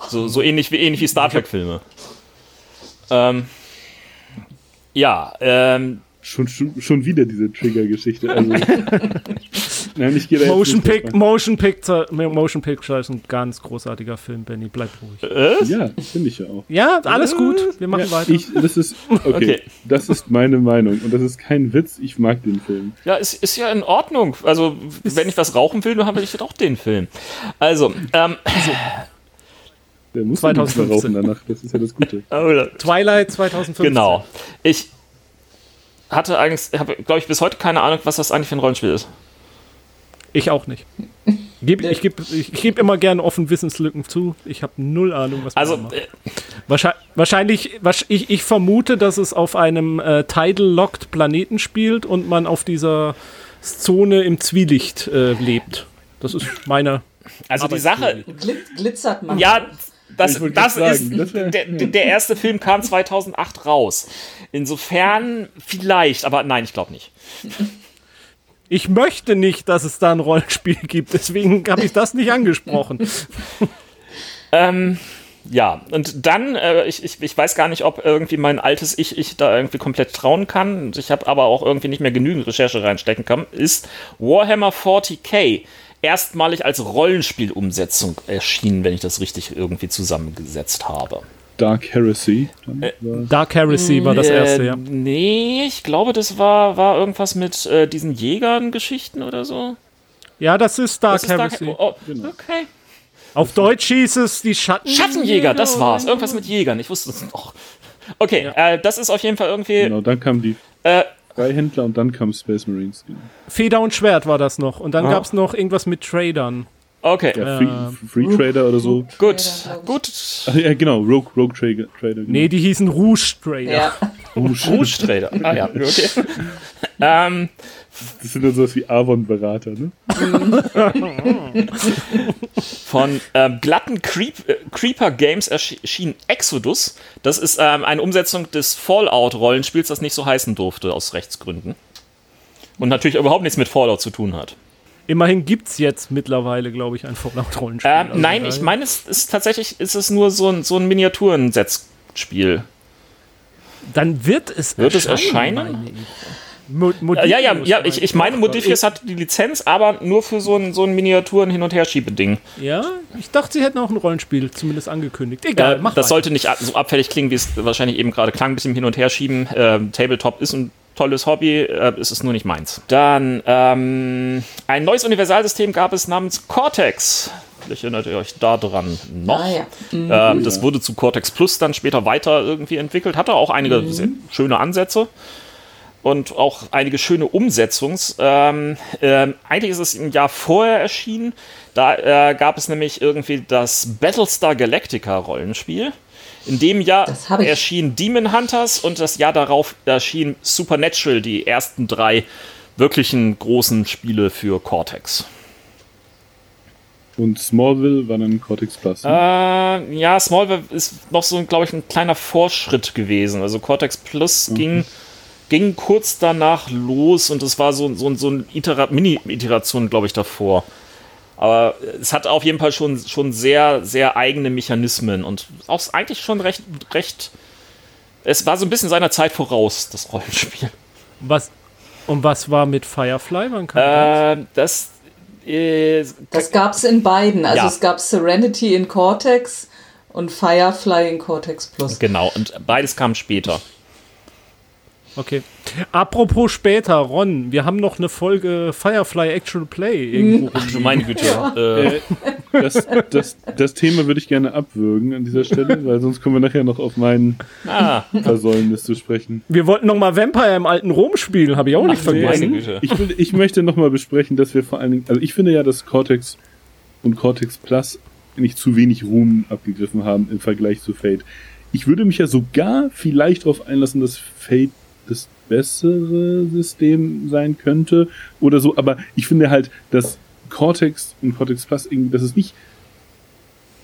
So, so ähnlich, wie, ähnlich wie Star Trek-Filme. Ähm, ja, ähm, Schon, schon, schon wieder diese Trigger-Geschichte. Also, nein, ich gehe Motion, Pic Motion, Picture, Motion Picture ist ein ganz großartiger Film, Benny. Bleib ruhig. ein. Ja, finde ich ja auch. Ja, alles gut. Wir machen Ja, weiter. ich, das ist, okay, Okay. das ist meine Meinung und das ist kein Witz, ich mag den Film. ja, ist, ist ja in Ordnung. Also, wenn ich was rauchen will, dann habe ich auch den Film. Also, ähm, Der muss ja nichts mehr 2015. rauchen danach, das ist ja das Gute. Twilight 2015. genau. Ich hatte eigentlich, habe, glaube ich, bis heute keine Ahnung, was das eigentlich für ein Rollenspiel ist. Ich auch nicht. Geb, ich gebe ich geb immer gerne offen Wissenslücken zu. Ich habe null Ahnung, was man Also, da macht. äh, Wahrscheinlich, wahrscheinlich wahrsch- ich, ich vermute, dass es auf einem äh, Tidal-Locked Planeten spielt und man auf dieser Zone im Zwielicht äh, lebt. Das ist meine. also die Sache, Glit glitzert man. Ja, das, das ist. sagen, das wär- der, der erste Film kam 2008 raus. Insofern vielleicht, aber nein, ich glaube nicht. Ich möchte nicht, dass es da ein Rollenspiel gibt, deswegen habe ich das nicht angesprochen. Ähm, ja, und dann, äh, ich, ich, ich weiß gar nicht, ob irgendwie mein altes Ich, ich da irgendwie komplett trauen kann. Ich habe aber auch irgendwie nicht mehr genügend Recherche reinstecken kann. Ist Warhammer 40k erstmalig als Rollenspielumsetzung erschienen, wenn ich das richtig irgendwie zusammengesetzt habe. Dark Heresy. War, Dark Heresy war das erste, äh, ja. Nee, ich glaube, das war, war irgendwas mit äh, diesen Jägern-Geschichten oder so. Ja, das ist Dark Das ist Dark- Heresy. oh, Genau. Okay. Auf Deutsch hieß es die Schatten. Schattenjäger, das war's. Irgendwas mit Jägern. Ich wusste es noch. Okay, äh, das ist auf jeden Fall irgendwie. genau, dann kamen die Äh, Freihändler und dann kamen Space Marines. Genau. Feder und Schwert war das noch. Und dann Ah. gab es noch irgendwas mit Tradern. Okay, Ja, Free, Free Trader oder so. gut, gut. Ach, ja, genau, Rogue, Rogue Trader. Trader genau. Nee, die hießen Rouge Trader. Ja. Rouge Trader. Ah ja, okay. ähm, Das sind dann sowas wie Avon-Berater, ne? von ähm, glatten Creep, äh, Creeper Games erschien Exodus. Das ist ähm, eine Umsetzung des Fallout-Rollenspiels, das nicht so heißen durfte, aus Rechtsgründen. Und natürlich überhaupt nichts mit Fallout zu tun hat. Immerhin gibt es jetzt mittlerweile, glaube ich, ein Fallout-Rollenspiel. Ähm, Also nein, ich meine, es ist tatsächlich ist es nur so ein, so ein Miniaturensetzspiel. Dann wird es Wird es erscheinen? ich. Mo Ja, ja, ja, ich, ich meine, Modifius hat die Lizenz, aber nur für so ein, so ein Miniaturen-Hin- und Herschiebeding. Ja, ich dachte, sie hätten auch ein Rollenspiel zumindest angekündigt. Egal, Äh, mach das weiter. sollte nicht so abfällig klingen, wie es wahrscheinlich eben gerade klang, ein bisschen hin und her schieben. Ähm, Tabletop ist ein tolles Hobby, äh, ist es nur nicht meins. Dann ähm, ein neues Universalsystem gab es namens Cortex. Vielleicht erinnert ihr euch da dran noch. Ah, ja. Ähm, das wurde zu Cortex Plus dann später weiter irgendwie entwickelt, hatte auch einige sehr schöne Ansätze. und auch einige schöne Umsetzungs. Ähm, ähm, eigentlich ist es im Jahr vorher erschienen. Da äh, gab es nämlich irgendwie das Battlestar Galactica Rollenspiel. In dem Jahr erschien Demon Hunters und das Jahr darauf erschien Supernatural, die ersten drei wirklichen großen Spiele für Cortex. Und Smallville war dann Cortex Plus. ne? Äh, ja, Smallville ist noch so, glaube ich, ein kleiner Vorschritt gewesen. Also Cortex Plus ging, ging kurz danach los und es war so, so, so eine Itera Mini-Iteration, glaube ich, davor. Aber es hat auf jeden Fall schon, schon sehr, sehr eigene Mechanismen und auch eigentlich schon recht, recht. Es war so ein bisschen seiner Zeit voraus, das Rollenspiel. Was, und was war mit Firefly? Wann kam das? Äh, das. Äh, Das gab es in beiden. Also Ja. es gab Serenity in Cortex und Firefly in Cortex Plus. genau, und beides kam später. Okay. Apropos später, Ron, wir haben noch eine Folge Firefly Actual Play irgendwo. Ach du meine Güte. Äh, Äh, das, das, das Thema würde ich gerne abwürgen an dieser Stelle, weil sonst kommen wir nachher noch auf mein ah, Versäumnis zu sprechen. Wir wollten noch mal Vampire im alten Rom spielen, habe ich auch nicht ach meine vergessen. Güte. Ich, will, ich möchte nochmal besprechen, dass wir vor allen Dingen, also ich finde ja, dass Cortex und Cortex Plus nicht zu wenig Ruhm abgegriffen haben im Vergleich zu Fate. Ich würde mich ja sogar vielleicht darauf einlassen, dass Fate das bessere System sein könnte oder so, aber ich finde halt, dass Cortex und Cortex Plus irgendwie, das ist nicht,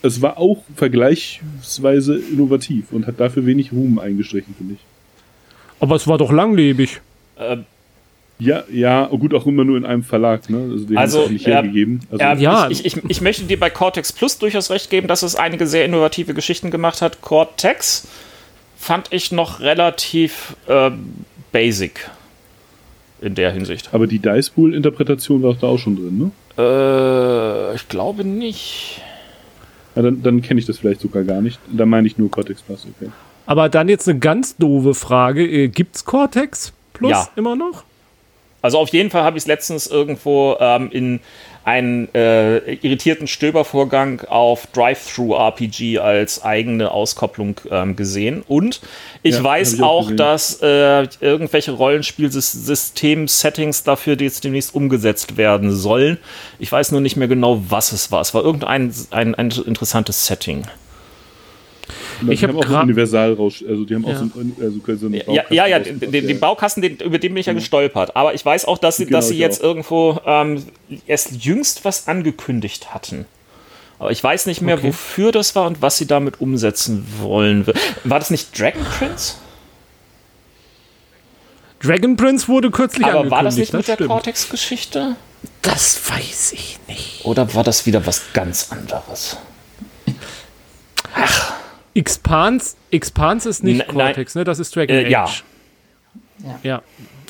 es war auch vergleichsweise innovativ und hat dafür wenig Ruhm eingestrichen, finde ich. Aber es war doch langlebig. Äh, Ja, ja, oh gut, auch immer nur in einem Verlag, ne? Also den Also, nicht ja, hergegeben. Also, Ja, Ja. Ich, ich, ich möchte dir bei Cortex Plus durchaus recht geben, dass es einige sehr innovative Geschichten gemacht hat. Cortex fand ich noch relativ äh, basic in der Hinsicht. aber die Dice Pool Interpretation war da auch schon drin, ne? Äh, ich glaube nicht. Ja, dann dann kenne ich das vielleicht sogar gar nicht. Da meine ich nur Cortex Plus, okay. Aber dann jetzt eine ganz doofe Frage. Äh, Gibt's Cortex Plus Ja. immer noch? Also auf jeden Fall habe ich es letztens irgendwo ähm, in einen äh, irritierten Stöbervorgang auf Drive-Thru-RPG als eigene Auskopplung ähm, gesehen. Und ich Ja, weiß ich auch auch, dass äh, irgendwelche Rollenspielsystem-Settings dafür jetzt demnächst umgesetzt werden sollen. Ich weiß nur nicht mehr genau, was es war. Es war irgendein ein, ein interessantes Setting. Ich die hab haben auch einen Universalrausch, also die haben auch Ja. so einen, also so einen Ja, Baukasten ja, ja, den, den, den der- Baukasten, den, über den bin ich ja gestolpert. Aber ich weiß auch, dass sie, Genau, dass sie jetzt auch. irgendwo ähm, erst jüngst was angekündigt hatten. Aber ich weiß nicht mehr, Okay. wofür das war und was sie damit umsetzen wollen. War das nicht Dragon Prince? Dragon Prince wurde kürzlich Aber angekündigt. war das nicht mit der stimmt. Cortex-Geschichte? Das weiß ich nicht. Oder war das wieder was ganz anderes? Expanse, Expanse ist nicht N- nein. Cortex, ne? Das ist Dragon Äh, Age. ja. Ja. Ja.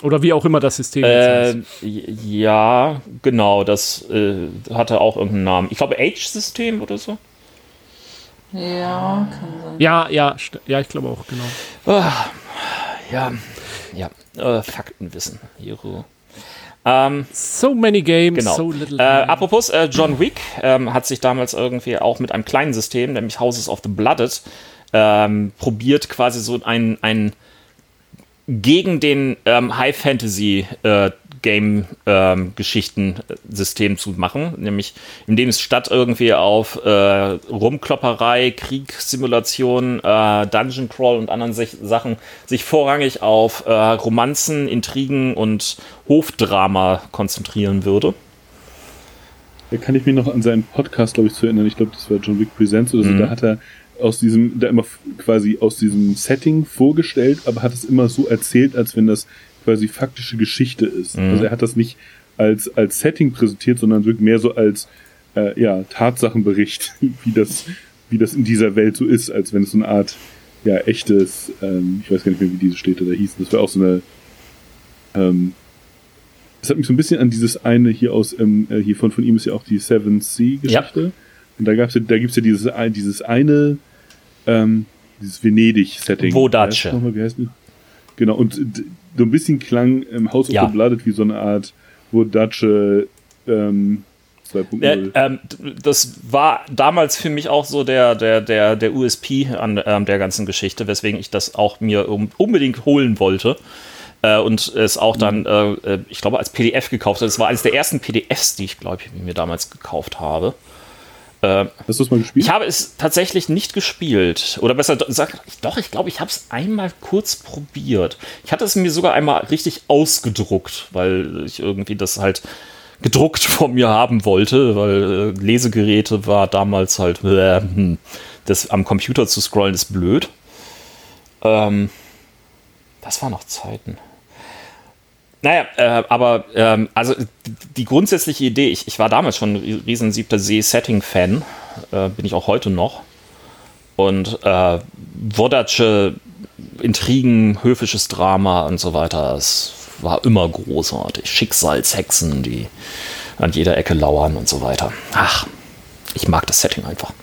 Oder wie auch immer das System jetzt Äh, heißt. ja, genau, das äh, hatte auch irgendeinen Namen. Ich glaube, Age-System oder so. Ja, kann sein. Ja, ja, ja, ich glaube auch, genau. Ah, ja, ja, äh, Faktenwissen. Hero. Ähm, So many games, genau. so little äh, apropos, äh, John Wick ähm, hat sich damals irgendwie auch mit einem kleinen System, nämlich Houses of the Blooded, ähm, probiert, quasi so ein, ein gegen den ähm, High Fantasy äh, Game ähm, Geschichten äh, System zu machen, nämlich indem es statt irgendwie auf äh, Rumklopperei, Kriegssimulation, äh, Dungeon Crawl und anderen sich, Sachen sich vorrangig auf äh, Romanzen, Intrigen und Hofdrama konzentrieren würde. Da kann ich mich noch an seinen Podcast, glaube ich, zu erinnern. Ich glaube, das war John Wick Presents oder so. Mhm. Da hat er aus diesem, da immer quasi aus diesem Setting vorgestellt, aber hat es immer so erzählt, als wenn das quasi faktische Geschichte ist. Mhm. Also er hat das nicht als, als Setting präsentiert, sondern wirklich mehr so als äh, ja, Tatsachenbericht, wie das, wie das in dieser Welt so ist, als wenn es so eine Art ja, echtes, ähm, ich weiß gar nicht mehr, wie diese Städte da hießen. Das war auch so eine ähm, das hat mich so ein bisschen an dieses eine hier aus, ähm, äh, hier von, von ihm ist ja auch die Seven Sea Geschichte. Und da gab's da gibt's ja dieses, dieses eine, ähm, dieses Venedig-Setting. Vodace. Wie heißt das? Genau, und so ein bisschen klang ähm, House of Ja. the Blooded wie so eine Art Vodace ähm, 2.0. Äh, ähm, das war damals für mich auch so der, der, der, der USP an ähm, der ganzen Geschichte, weswegen ich das auch mir unbedingt holen wollte. äh, und es auch dann, äh, äh ich glaube, als PDF gekauft hat. Es war eines der ersten PDFs, die ich, glaube ich, mir damals gekauft habe. Äh, Hast du es mal gespielt? Ich habe es tatsächlich nicht gespielt. Oder besser gesagt, doch, ich glaube, ich habe es einmal kurz probiert. Ich hatte es mir sogar einmal richtig ausgedruckt, weil ich irgendwie das halt gedruckt von mir haben wollte, weil äh, Lesegeräte war damals halt, äh, das am Computer zu scrollen ist blöd. Ähm, das war noch Zeiten. Naja, äh, aber ähm, also die grundsätzliche Idee, ich, ich war damals schon ein riesen siebter See-Setting-Fan, äh, bin ich auch heute noch. Und äh, Wodatsche, Intrigen, höfisches Drama und so weiter, das war immer großartig. Schicksalshexen, die an jeder Ecke lauern und so weiter. Ach, ich mag das Setting einfach.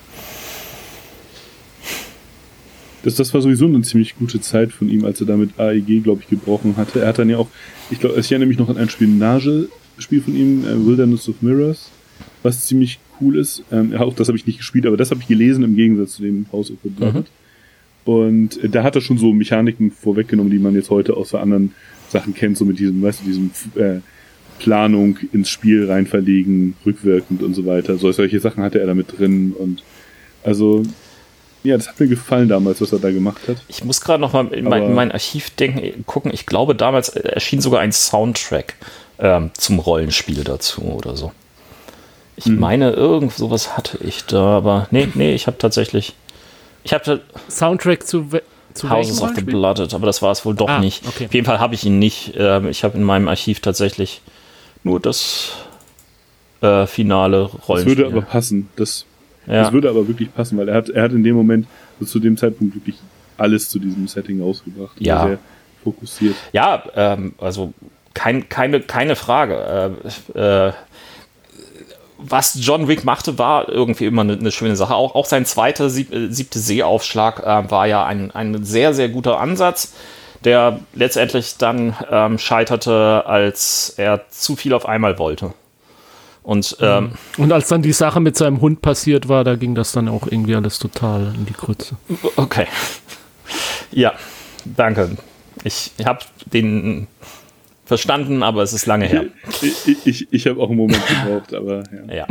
Das, das war sowieso eine ziemlich gute Zeit von ihm, als er damit AEG, glaube ich, gebrochen hatte. Er hat dann ja auch, ich glaube, ich erinnere mich noch an ein Spionage-Spiel von ihm, äh, Wilderness of Mirrors, was ziemlich cool ist. Ähm, auch das habe ich nicht gespielt, aber das habe ich gelesen im Gegensatz zu dem House of the Blood. Mhm. Und äh, da hat er schon so Mechaniken vorweggenommen, die man jetzt heute aus anderen Sachen kennt, so mit diesem, weißt du, diesem äh, Planung ins Spiel rein verlegen, rückwirkend und so weiter. So, solche Sachen hatte er da mit drin und also ja, das hat mir gefallen damals, was er da gemacht hat. Ich muss gerade noch mal in mein, in mein, Archiv denken, gucken. Ich glaube, damals erschien sogar ein Soundtrack ähm, zum Rollenspiel dazu oder so. Ich mhm. meine, irgend sowas hatte ich da, aber nee, nee, ich habe tatsächlich. Ich habe Soundtrack zu, zu Houses of the Blooded, aber das war es wohl doch ah, nicht. Okay. Auf jeden Fall habe ich ihn nicht. Ähm, ich habe in meinem Archiv tatsächlich nur das äh, finale Rollenspiel. Das würde aber passen. Das ja. Das würde aber wirklich passen, weil er hat, er hat in dem Moment so zu dem Zeitpunkt wirklich alles zu diesem Setting ausgebracht. Ja. Sehr fokussiert. Ja, ähm, also kein, keine, keine Frage. Äh, äh, was John Wick machte, war irgendwie immer eine, eine schöne Sache. Auch, auch sein zweiter sieb, äh, siebte Seeaufschlag äh, war ja ein, ein sehr, sehr guter Ansatz, der letztendlich dann ähm, scheiterte, als er zu viel auf einmal wollte. Und, ähm, und als dann die Sache mit seinem Hund passiert war, da ging das dann auch irgendwie alles total in die Krütze. Okay. Ja, danke. Ich habe den verstanden, aber es ist lange her. Ich, ich, ich habe auch einen Moment gebraucht, aber ja.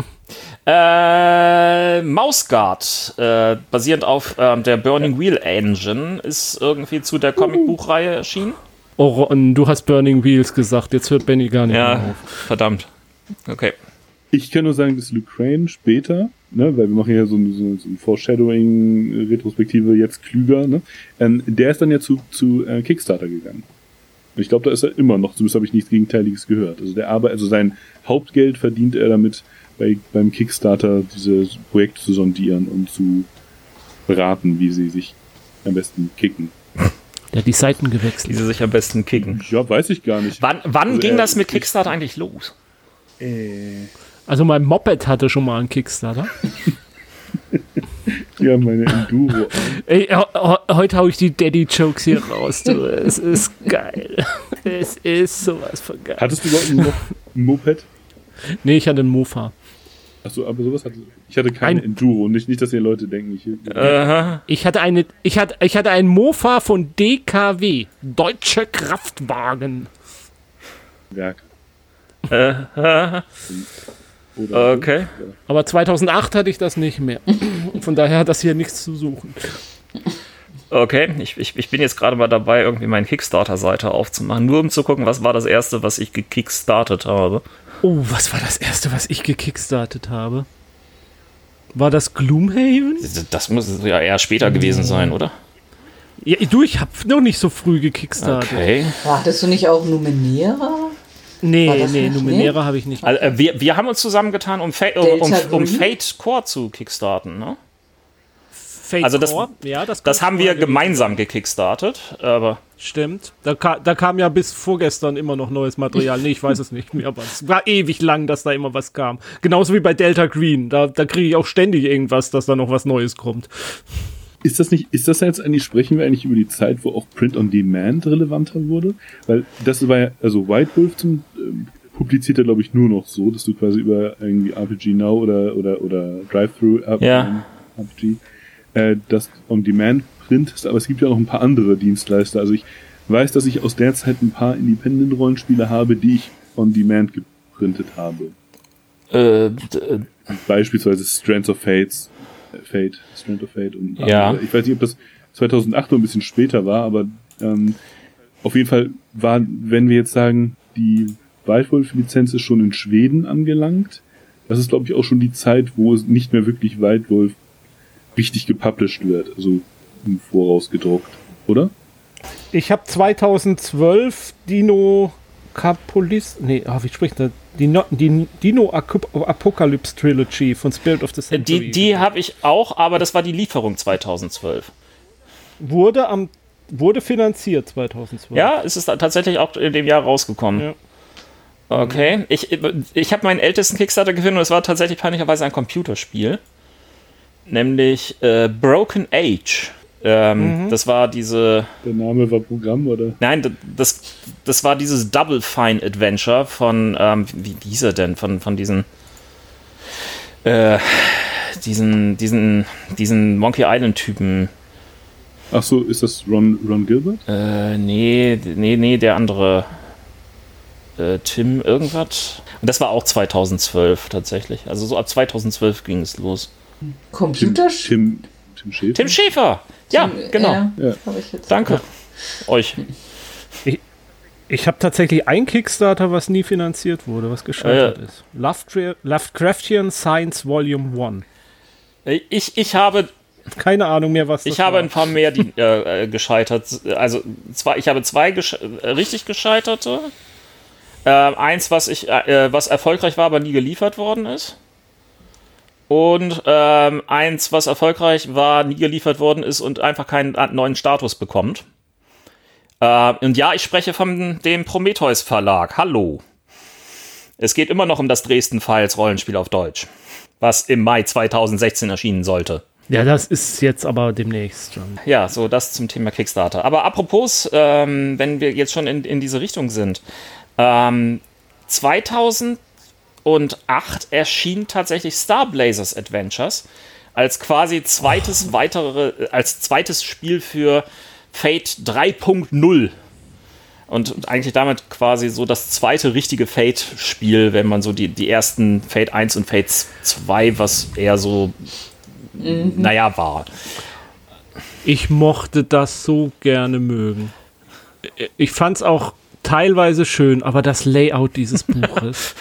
ja. Äh, Mouseguard, äh, basierend auf äh, der Burning Wheel Engine, ist irgendwie zu der Comicbuchreihe erschienen. Oh, und du hast Burning Wheels gesagt, jetzt hört Benny gar nicht ja, mehr auf. Verdammt. Okay. Ich kann nur sagen, dass Luke Crane später, ne, weil wir machen ja so, so, so ein Foreshadowing-Retrospektive jetzt klüger, ne, ähm, der ist dann ja zu, zu äh, Kickstarter gegangen. Und ich glaube, da ist er immer noch, zumindest habe ich nichts Gegenteiliges gehört. Also der Arbeit, also sein Hauptgeld verdient er damit, bei, beim Kickstarter diese Projekte zu sondieren und zu beraten, wie sie sich am besten kicken. Der hat die Seiten gewechselt. Wie sie sich am besten kicken. Ja, weiß ich gar nicht. Wann, wann also ging das mit Kickstarter eigentlich los? Äh. Also mein Moped hatte schon mal einen Kickstarter. ja, meine Enduro. Ey, heute hau ich die Daddy-Jokes hier raus, du. Es ist geil. Es ist sowas von geil. Hattest du überhaupt ein Moped? Nee, ich hatte einen Mofa. Achso, aber sowas hatte ich. hatte keine ein, Enduro. Nicht, nicht, dass ihr Leute denken, ich. Uh Ich hatte eine, ich hatte, ich hatte einen Mofa von DKW. Deutsche Kraftwagen. Werk. Uh oder okay. So. Aber 2008 hatte ich das nicht mehr. Von daher hat das hier nichts zu suchen. Okay, ich, ich, ich bin jetzt gerade mal dabei, irgendwie meine Kickstarter-Seite aufzumachen, nur um zu gucken, was war das erste, was ich gekickstartet habe. Oh, was war das erste, was ich gekickstartet habe? War das Gloomhaven? Das muss ja eher später gewesen sein, oder? Ja, du, ich habe noch nicht so früh gekickstartet. Okay. Wartest du nicht auch Numenera? Nee, nee, Numenera habe ich nicht. Also, äh, wir, wir haben uns zusammengetan, um, Fa um, um, um, Fate Core zu kickstarten, ne? Fate also das, Core? Ja, das, das haben wir gemeinsam gekickstartet, aber. Stimmt. Da, ka da kam ja bis vorgestern immer noch neues Material. Nee, ich weiß es nicht mehr, aber es war ewig lang, dass da immer was kam. Genauso wie bei Delta Green. Da, da kriege ich auch ständig irgendwas, dass da noch was Neues kommt. Ist das nicht, ist das jetzt eigentlich, sprechen wir eigentlich über die Zeit, wo auch Print on Demand relevanter wurde? Weil das war ja, also White Wolf zum, äh, publiziert er, glaube ich, nur noch so, dass du quasi über irgendwie RPG Now oder, oder, oder Drive-Thru ja. RPG, äh, das on Demand printest, aber es gibt ja noch ein paar andere Dienstleister. Also ich weiß, dass ich aus der Zeit ein paar Independent-Rollenspiele habe, die ich on Demand geprintet habe. Äh, äh, Beispielsweise Strands of Fates, Fate, Strand of Fate und Ja. andere. Ich weiß nicht, ob das 2008 noch ein bisschen später war, aber ähm, auf jeden Fall war, wenn wir jetzt sagen, die Wildwolf-Lizenz ist schon in Schweden angelangt, das ist, glaube ich, auch schon die Zeit, wo es nicht mehr wirklich Wildwolf richtig gepublished wird, also im Voraus gedruckt, oder? Ich habe 2012 Dino Capolis. Nee, ah, wie spricht der? Dino, die Dino Apocalypse Trilogy von Spirit of the Century. die die habe ich auch, aber das war die Lieferung 2012. wurde, am, wurde finanziert 2012. Ja, es ist tatsächlich auch in dem Jahr rausgekommen. Ja. Okay, ich, ich habe meinen ältesten Kickstarter gefunden und es war tatsächlich peinlicherweise ein Computerspiel. Nämlich äh, Broken Age. Ähm, Das war diese. Der Name war Programm, oder? Nein, das, das war dieses Double Fine Adventure von. Ähm, wie, hieß er denn? Von, von diesen. Äh, diesen, diesen, diesen Monkey Island-Typen. Ach so, ist das Ron, Ron Gilbert? Äh, nee, nee, nee, der andere. Äh, Tim irgendwas. Und das war auch 2012 tatsächlich. Also so ab 2012 ging es los. Computerspiel. Tim, Tim Schäfer? Tim Schäfer! Ja, genau. Ja, Ja. hab ich jetzt. Danke. Euch. Ich habe tatsächlich ein Kickstarter, was nie finanziert wurde, was gescheitert Äh. ist. Lovecra Lovecraftian Science Volume 1. Ich, ich habe Keine Ahnung mehr, was das Ich habe war. ein paar mehr, die äh, äh, gescheitert. Also zwei, ich habe zwei gesche äh, richtig gescheiterte. Äh, eins, was ich, äh, was erfolgreich war, aber nie geliefert worden ist. Und ähm, eins, was erfolgreich war, nie geliefert worden ist und einfach keinen neuen Status bekommt. Äh, und ja, ich spreche von dem Prometheus Verlag. Hallo. Es geht immer noch um das Dresden Files Rollenspiel auf Deutsch, was im Mai 2016 erschienen sollte. Ja, das ist jetzt aber demnächst schon. Ja, so das zum Thema Kickstarter. Aber apropos, ähm, wenn wir jetzt schon in, in diese Richtung sind. Ähm, 2008 erschien tatsächlich Star Blazers Adventures als quasi zweites weitere, als zweites Spiel für Fate 3.0. Und eigentlich damit quasi so das zweite richtige Fate-Spiel, wenn man so die, die ersten Fate 1 und Fate 2, was eher so, naja, war. Ich mochte das so gerne mögen. Ich fand es auch teilweise schön, aber das Layout dieses Buches.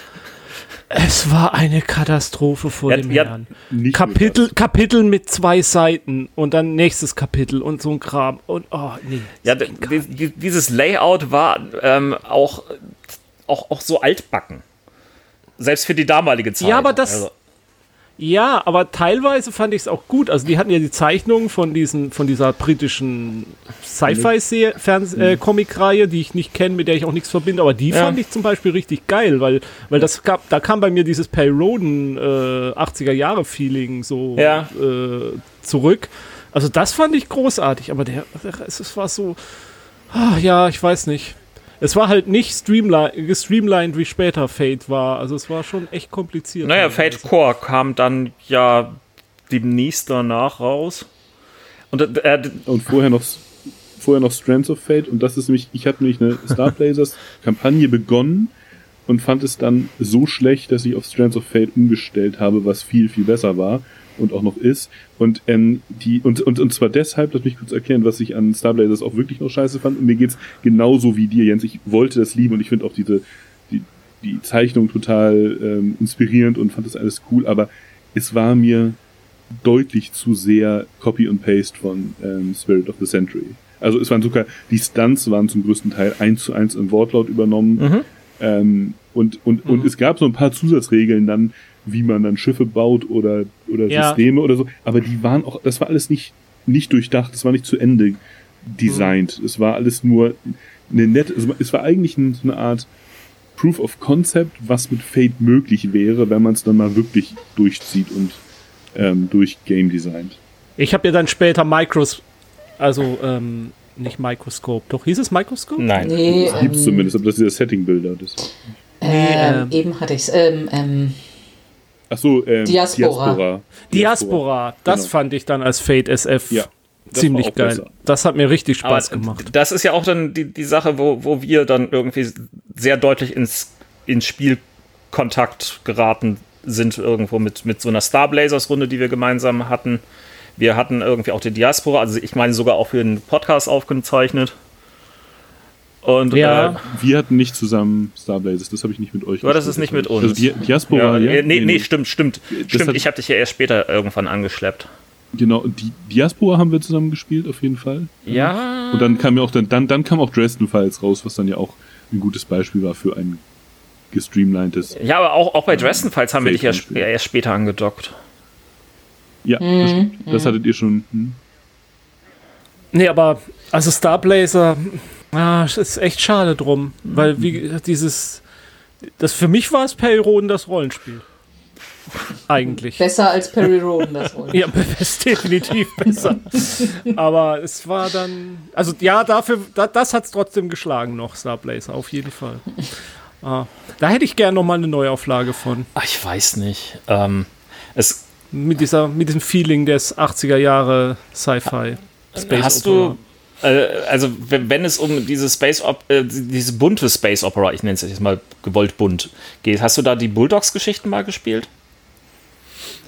Es war eine Katastrophe vor Ja, dem Herrn. Kapitel, Kapitel mit zwei Seiten und dann nächstes Kapitel und so ein Kram. Und oh, nee. Ja, dieses Layout war ähm, auch, auch, auch so altbacken. Selbst für die damalige Zeit. Ja, aber das- Also, Ja, aber teilweise fand ich es auch gut. Also die hatten ja die Zeichnungen von diesen, von dieser britischen Sci-Fi-Comic-Reihe, die ich nicht kenne, mit der ich auch nichts verbinde, aber die Ja. fand ich zum Beispiel richtig geil, weil, weil das gab, da kam bei mir dieses Perry Roden äh, 80er Jahre Feeling so Ja. äh, zurück. Also das fand ich großartig, aber der, der es war so, ah, ja, ich weiß nicht. Es war halt nicht streamli gestreamlined wie später Fate war. Also es war schon echt kompliziert. naja. Fate Core kam dann ja demnächst danach raus. Und äh, d- Und vorher noch, vorher noch Strands of Fate. Und das ist nämlich, ich habe nämlich eine Star Blazers Kampagne begonnen und fand es dann so schlecht, dass ich auf Strands of Fate umgestellt habe, was viel, viel besser war und auch noch ist. Und, ähm, die, und, und, und zwar deshalb, lass mich kurz erklären, was ich an Star Blazers auch wirklich noch scheiße fand. Und mir geht's genauso wie dir, Jens. Ich wollte das lieben und ich finde auch diese, die, die Zeichnung total ähm, inspirierend und fand das alles cool, aber es war mir deutlich zu sehr Copy und Paste von ähm, Spirit of the Century. Also es waren sogar, die Stunts waren zum größten Teil eins zu eins im Wortlaut übernommen. Ähm, und und, und es gab so ein paar Zusatzregeln dann, wie man dann Schiffe baut oder, oder Ja. Systeme oder so. Aber die waren auch, das war alles nicht, nicht durchdacht, das war nicht zu Ende designt. Es war alles nur eine nette, also es war eigentlich eine Art Proof of Concept, was mit Fate möglich wäre, wenn man es dann mal wirklich durchzieht und ähm, durch Game designt. Ich habe ja dann später Micros, also ähm, nicht Microscope, doch hieß es Microscope? nein. Nee, Das gibt's ähm, zumindest, aber das ist dieser Setting-Bilder. Das. ähm, ähm, eben hatte ich es. Ähm, ähm, Ach so, ähm, Diaspora. Diaspora. Diaspora, das Genau. fand ich dann als Fate SF Ja. Ziemlich geil. besser. Das hat mir richtig Spaß Aber gemacht. Das ist ja auch dann die, die Sache, wo, wo wir dann irgendwie sehr deutlich ins, ins Spielkontakt geraten sind, irgendwo mit, mit so einer Star Blazers-Runde, die wir gemeinsam hatten. Wir hatten irgendwie auch die Diaspora, also ich meine sogar auch für einen Podcast aufgezeichnet. Und Ja. äh, Wir hatten nicht zusammen Star Blazers, das habe ich nicht mit euch Aber das ist nicht mit Also uns. Di Diaspora, ja, ja? äh, nee, nee, stimmt, stimmt. Stimmt, hat- ich habe dich ja erst später irgendwann angeschleppt. Genau, die Diaspora haben wir zusammen gespielt, auf jeden Fall. Ja. Und dann kam ja auch dann, dann, dann kam auch Dresden Files raus, was dann ja auch ein gutes Beispiel war für ein gestreamlinedes. Ja, aber auch, auch bei Dresden Files haben wir dich ja sp- erst später angedockt. Ja, das, stimmt. das hattet ihr schon. Hm? Nee, aber also Star Blazer, ah, es ist echt schade drum, weil wie gesagt, dieses das für mich war es Perry Roden das Rollenspiel. Eigentlich. Besser als Perry Roden das wohl. Ja, ist definitiv besser. Aber es war dann. Also ja, dafür, da, das hat es trotzdem geschlagen noch, Star Blazer, auf jeden Fall. Ah, da hätte ich gerne nochmal eine Neuauflage von. Ach, ich weiß nicht. Ähm, es, Mit, dieser, mit diesem Feeling des 80er Jahre Sci-Fi. Space hast Opera. du, also wenn, wenn es um diese Space Op äh, diese bunte Space Opera, ich nenne es jetzt mal gewollt bunt, geht, hast du da die Bulldogs-Geschichten mal gespielt?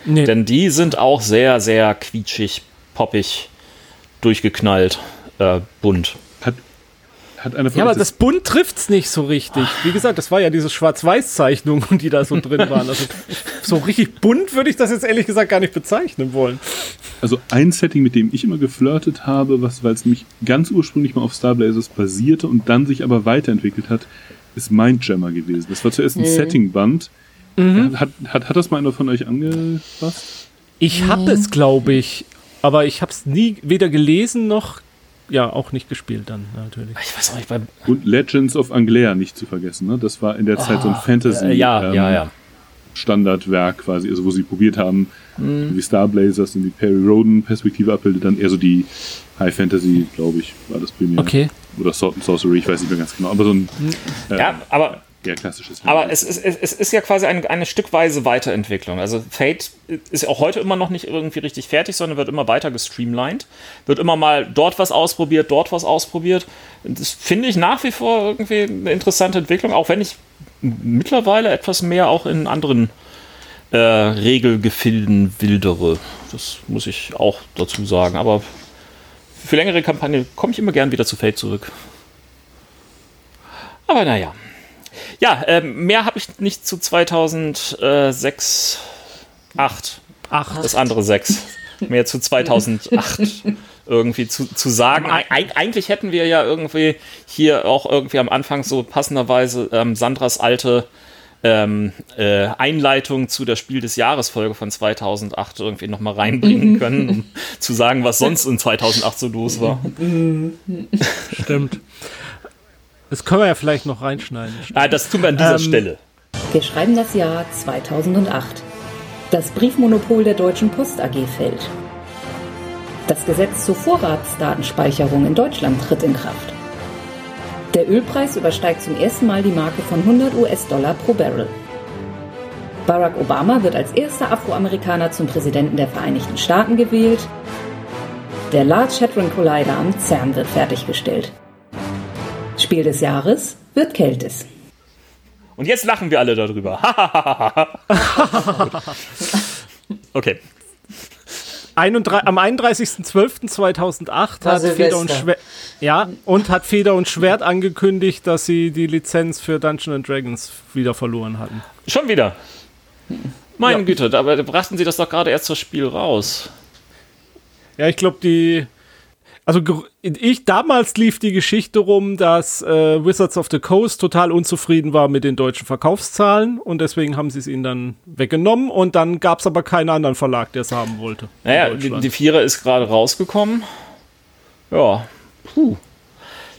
Nee, Denn die sind auch sehr, sehr quietschig, poppig, durchgeknallt, äh, bunt. Hat, einer von Ja, aber das Bunt trifft's nicht so richtig. Wie gesagt, das war ja diese Schwarz-Weiß-Zeichnung, die da so drin waren. Also so richtig bunt würde ich das jetzt ehrlich gesagt gar nicht bezeichnen wollen. Also ein Setting, mit dem ich immer geflirtet habe, was, weil es nämlich ganz ursprünglich mal auf Star Blazers basierte und dann sich aber weiterentwickelt hat, ist Mindjammer gewesen. Das war zuerst ein Setting-Band. Hat, hat, hat das mal einer von euch angefasst? Ich habe es, glaube ich, aber ich habe es nie weder gelesen noch, ja, auch nicht gespielt dann natürlich. Ich weiß auch nicht, bei, Und Legends of Anglea nicht zu vergessen. Ne? Das war in der Zeit so ein Fantasy äh, ja, ähm, ja, ja. Standardwerk quasi, also wo sie probiert haben, wie Star Blazers in die Perry Roden Perspektive abbildet, dann eher so die High Fantasy, glaube ich, war das primär. Okay. Oder Sword and Sorcery, ich weiß nicht mehr ganz genau, aber so ein äh, Ja, aber eher klassisches. Aber es ist, es ist ja quasi eine, eine stückweise Weiterentwicklung. Also Fate ist auch heute immer noch nicht irgendwie richtig fertig, sondern wird immer weiter gestreamlined. Wird immer mal dort was ausprobiert, dort was ausprobiert. Das finde ich nach wie vor irgendwie eine interessante Entwicklung, auch wenn ich mittlerweile etwas mehr auch in anderen äh, Regelgefilden wildere. Das muss ich auch dazu sagen. Aber für längere Kampagne komme ich immer gern wieder zu Fate zurück. Aber naja. Ja, ähm, mehr habe ich nicht zu 2006, 8, Ach, das andere 6. Mehr zu 2008 irgendwie zu, zu sagen. Eig eig- eigentlich hätten wir ja irgendwie hier auch irgendwie am Anfang so passenderweise ähm, Sandras alte ähm, äh, Einleitung zu der Spiel des Jahres Folge von 2008 irgendwie nochmal reinbringen können, um zu sagen, was sonst in 2008 so los war. stimmt. Das können wir ja vielleicht noch reinschneiden. Ah, das tun wir an dieser Ähm, Stelle. Wir schreiben das Jahr 2008. Das Briefmonopol der Deutschen Post AG fällt. Das Gesetz zur Vorratsdatenspeicherung in Deutschland tritt in Kraft. Der Ölpreis übersteigt zum ersten Mal die Marke von 100 US-Dollar pro Barrel. Barack Obama wird als erster Afroamerikaner zum Präsidenten der Vereinigten Staaten gewählt. Der Large Hadron Collider am CERN wird fertiggestellt. Spiel des Jahres wird Keltis. Und jetzt lachen wir alle darüber. okay. 31, am 31.12.2008 War hat Feder und. Schwert ja, und hat Feder und Schwert angekündigt, dass sie die Lizenz für Dungeons and Dragons wieder verloren hatten. Schon wieder. Meine Ja. Güte, aber brachten sie das doch gerade erst das Spiel raus. Ja, ich glaube, die. Also ich damals lief die Geschichte rum, dass äh, Wizards of the Coast total unzufrieden war mit den deutschen Verkaufszahlen und deswegen haben sie es ihnen dann weggenommen und dann gab es aber keinen anderen Verlag, der es haben wollte. Naja, die Vierer ist gerade rausgekommen. Ja. Puh.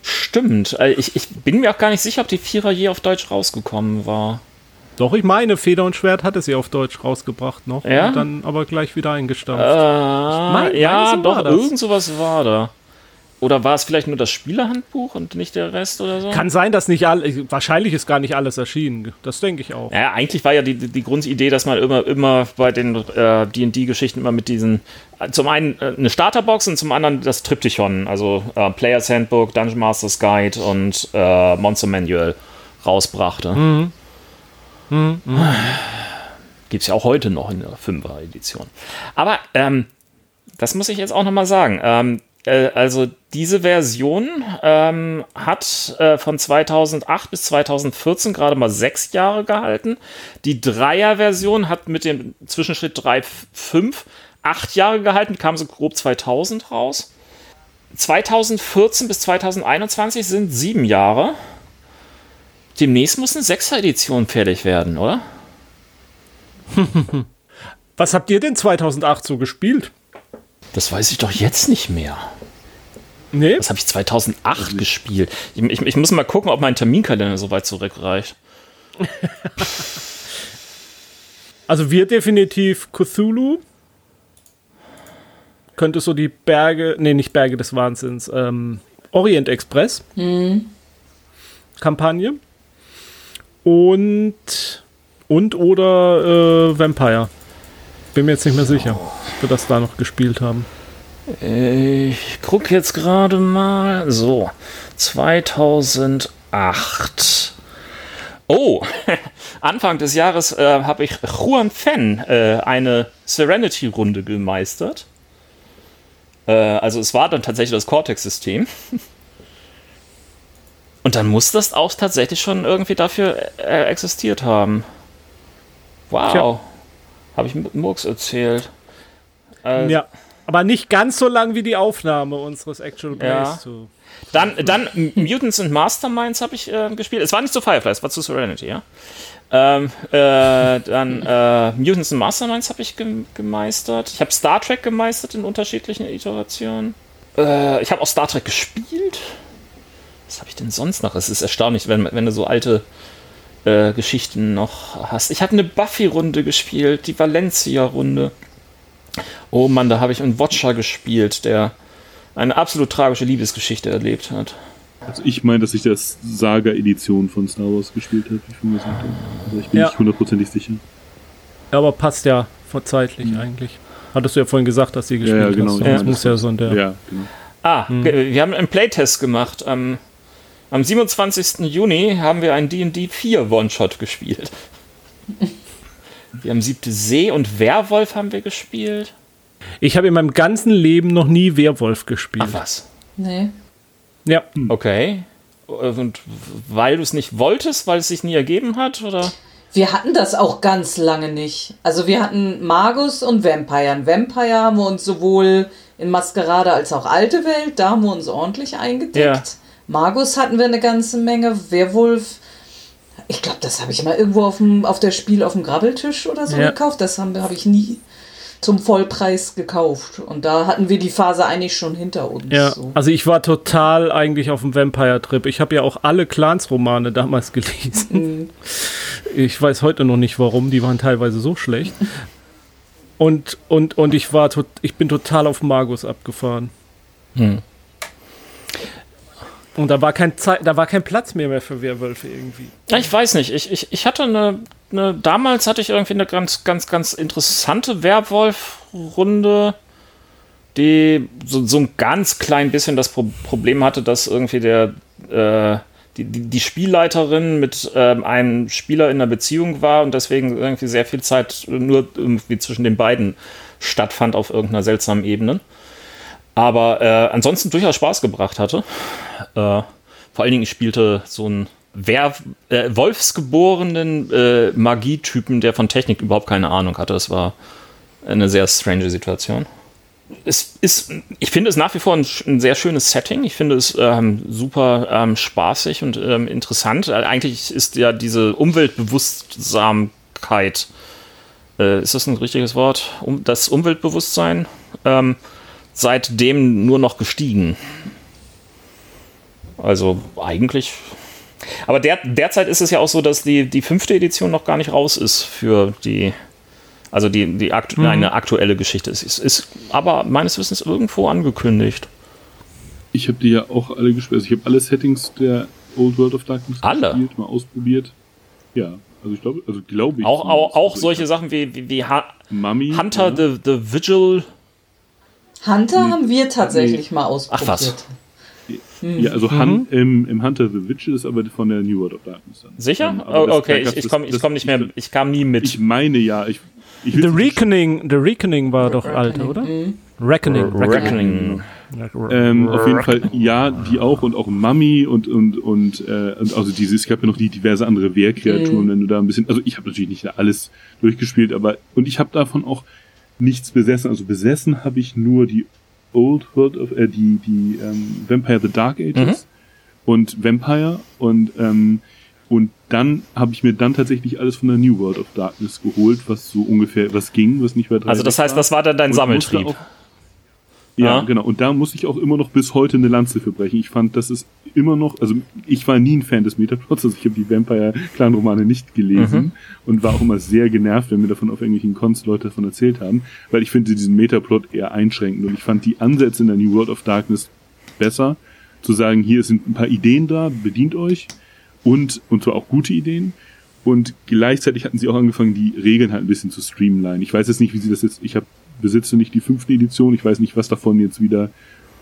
Stimmt. Äh, Ich, ich bin mir auch gar nicht sicher, ob die Vierer je auf Deutsch rausgekommen war. Doch, ich meine, Feder und Schwert hatte sie auf Deutsch rausgebracht noch Ja? und dann aber gleich wieder eingestampft. Äh, mein- ja, so doch, das. irgend sowas war da. Oder war es vielleicht nur das Spielehandbuch und nicht der Rest oder so? Kann sein, dass nicht alle, wahrscheinlich ist gar nicht alles erschienen. Das denke ich auch. Ja, eigentlich war ja die, die Grundidee, dass man immer, immer bei den äh, D&D-Geschichten immer mit diesen, äh, zum einen äh, eine Starterbox und zum anderen das Triptychon, also äh, Player's Handbook, Dungeon Master's Guide und äh, Monster Manual rausbrachte. Mhm. Mhm, Gibt es ja auch heute noch in der 5er Edition. Aber ähm, das muss ich jetzt auch nochmal sagen. Ähm, äh, also diese Version ähm, hat äh, von 2008 bis 2014 gerade mal sechs Jahre gehalten. Die Dreier-Version hat mit dem Zwischenschritt 3.5 acht Jahre gehalten, kam so grob 2000 raus. 2014 bis 2021 sind sieben Jahre. Demnächst muss eine Sechser-Edition fertig werden, oder? Was habt ihr denn 2008 so gespielt? Das weiß ich doch jetzt nicht mehr. Nee. Das habe ich 2008 gespielt. Ich, ich, ich, muss mal gucken, ob mein Terminkalender so weit zurückreicht. also wir definitiv Cthulhu. Könnte so die Berge, nee, nicht Berge des Wahnsinns, ähm, Orient Express mhm. Kampagne. Und und oder äh, Vampire. Bin mir jetzt nicht mehr sicher, ob wir das da noch gespielt haben. Ich gucke jetzt gerade mal. So, 2008. Oh, Anfang des Jahres äh, habe ich Juan Fen äh, eine Serenity-Runde gemeistert. Äh, also es war dann tatsächlich das Cortex-System. Und dann muss das auch tatsächlich schon irgendwie dafür äh, existiert haben. Wow. Habe ich mit Murks erzählt. Äh, ja, aber nicht ganz so lang wie die Aufnahme unseres Actual Plays ja. zu. Dann, dann Mutants and Masterminds habe ich äh, gespielt. Es war nicht zu Firefly, es war zu Serenity, ja. Ähm, äh, dann äh, Mutants and Masterminds habe ich ge gemeistert. Ich habe Star Trek gemeistert in unterschiedlichen Iterationen. Äh, ich habe auch Star Trek gespielt. Was habe ich denn sonst noch? Es ist erstaunlich, wenn, wenn du so alte äh, Geschichten noch hast. Ich habe eine Buffy-Runde gespielt, die Valencia-Runde. Oh Mann, da habe ich einen Watcher gespielt, der eine absolut tragische Liebesgeschichte erlebt hat. Also ich meine, dass ich das Saga-Edition von Star Wars gespielt habe, wie ich schon gesagt habe. Also ich bin ja. nicht hundertprozentig sicher. Ja, aber passt ja zeitlich mhm. eigentlich. Hattest du ja vorhin gesagt, dass sie gespielt ja, ja, genau, hast. Ja, das muss ja so in der. Ja, genau. Ah, mhm. wir haben einen Playtest gemacht am am 27. Juni haben wir einen D&D 4 One-Shot gespielt. Wir haben Siebte See und Werwolf haben wir gespielt. Ich habe in meinem ganzen Leben noch nie Werwolf gespielt. Ach was? Nee. Ja. Okay. Und weil du es nicht wolltest, weil es sich nie ergeben hat, oder? Wir hatten das auch ganz lange nicht. Also wir hatten Magus und Vampire. In Vampire haben wir uns sowohl in Maskerade als auch Alte Welt, da haben wir uns ordentlich eingedeckt. Ja. Magus hatten wir eine ganze Menge. Werwolf, ich glaube, das habe ich mal irgendwo auf, dem, auf der Spiel auf dem Grabbeltisch oder so ja. gekauft. Das habe hab ich nie zum Vollpreis gekauft. Und da hatten wir die Phase eigentlich schon hinter uns. Ja, so. also ich war total eigentlich auf dem Vampire-Trip. Ich habe ja auch alle Clans-Romane damals gelesen. Mhm. Ich weiß heute noch nicht warum, die waren teilweise so schlecht. Und, und, und ich war ich bin total auf Magus abgefahren. Hm. Und da war kein Zeit, da war kein Platz mehr, mehr für Werwölfe irgendwie. Ich weiß nicht. Ich, ich, ich hatte eine, eine, damals hatte ich irgendwie eine ganz, ganz, ganz interessante Werwolf-Runde, die so, so ein ganz klein bisschen das Pro Problem hatte, dass irgendwie der, äh, die, die, die, Spielleiterin mit ähm, einem Spieler in einer Beziehung war und deswegen irgendwie sehr viel Zeit nur irgendwie zwischen den beiden stattfand auf irgendeiner seltsamen Ebene. Aber äh, ansonsten durchaus Spaß gebracht hatte. Äh, vor allen Dingen, ich spielte so einen Wer äh, Wolfsgeborenen äh, Magietypen, der von Technik überhaupt keine Ahnung hatte. Das war eine sehr strange Situation. Es ist, ich finde es nach wie vor ein, ein sehr schönes Setting. Ich finde es ähm, super ähm, spaßig und ähm, interessant. Äh, eigentlich ist ja diese Umweltbewusstsamkeit, äh, ist das ein richtiges Wort? Um, das Umweltbewusstsein ähm, seitdem nur noch gestiegen. Also eigentlich. Aber der, derzeit ist es ja auch so, dass die, die fünfte Edition noch gar nicht raus ist für die. Also die, die aktu mhm. eine aktuelle Geschichte. Es ist, ist aber meines Wissens irgendwo angekündigt. Ich habe die ja auch alle gespielt. Also ich habe alle Settings der Old World of Darkness alle? gespielt, mal ausprobiert. Ja, also ich glaube, also glaube ich. Auch, auch, auch also solche Sachen wie, wie, wie ha Mummy, Hunter ja. the, the Vigil. Hunter Nee. haben wir tatsächlich mal ausprobiert. was? Ja, also Han, im, im Hunter the Witch ist aber von der New World of Darkness. Dann. Sicher? Ähm, oh, okay, ich, ich komme ich komm nicht mehr, ich kam nie mit. Ich meine ja, ich. ich The Reckoning, The Reckoning war doch alte, oder? Reckoning. Reckoning. Ähm, auf jeden Fall, ja, die auch und auch Mummy und und und, äh, und also dieses, es gab ja noch die diverse andere Wehrkreaturen, wenn du da ein bisschen, also ich habe natürlich nicht alles durchgespielt, aber und ich habe davon auch nichts besessen. Also besessen habe ich nur die Old World of, äh, die die ähm, Vampire the Dark Ages und Vampire und ähm, und dann habe ich mir dann tatsächlich alles von der New World of Darkness geholt, was so ungefähr, was ging, was nicht weit Also das heißt, das war dann dein und Sammeltrieb. Ja, genau. Und da muss ich auch immer noch bis heute eine Lanze für brechen. Ich fand, das ist immer noch, also ich war nie ein Fan des Metaplots, also ich habe die Vampire-Clan-Romane nicht gelesen und war auch immer sehr genervt, wenn mir davon auf irgendwelchen Cons Leute davon erzählt haben, weil ich finde diesen Metaplot eher einschränkend und ich fand die Ansätze in der New World of Darkness besser, zu sagen, hier sind ein paar Ideen da, bedient euch und, und zwar auch gute Ideen. Und gleichzeitig hatten sie auch angefangen, die Regeln halt ein bisschen zu streamline. Ich weiß jetzt nicht, wie sie das jetzt, ich habe besitze nicht die fünfte Edition, ich weiß nicht, was davon jetzt wieder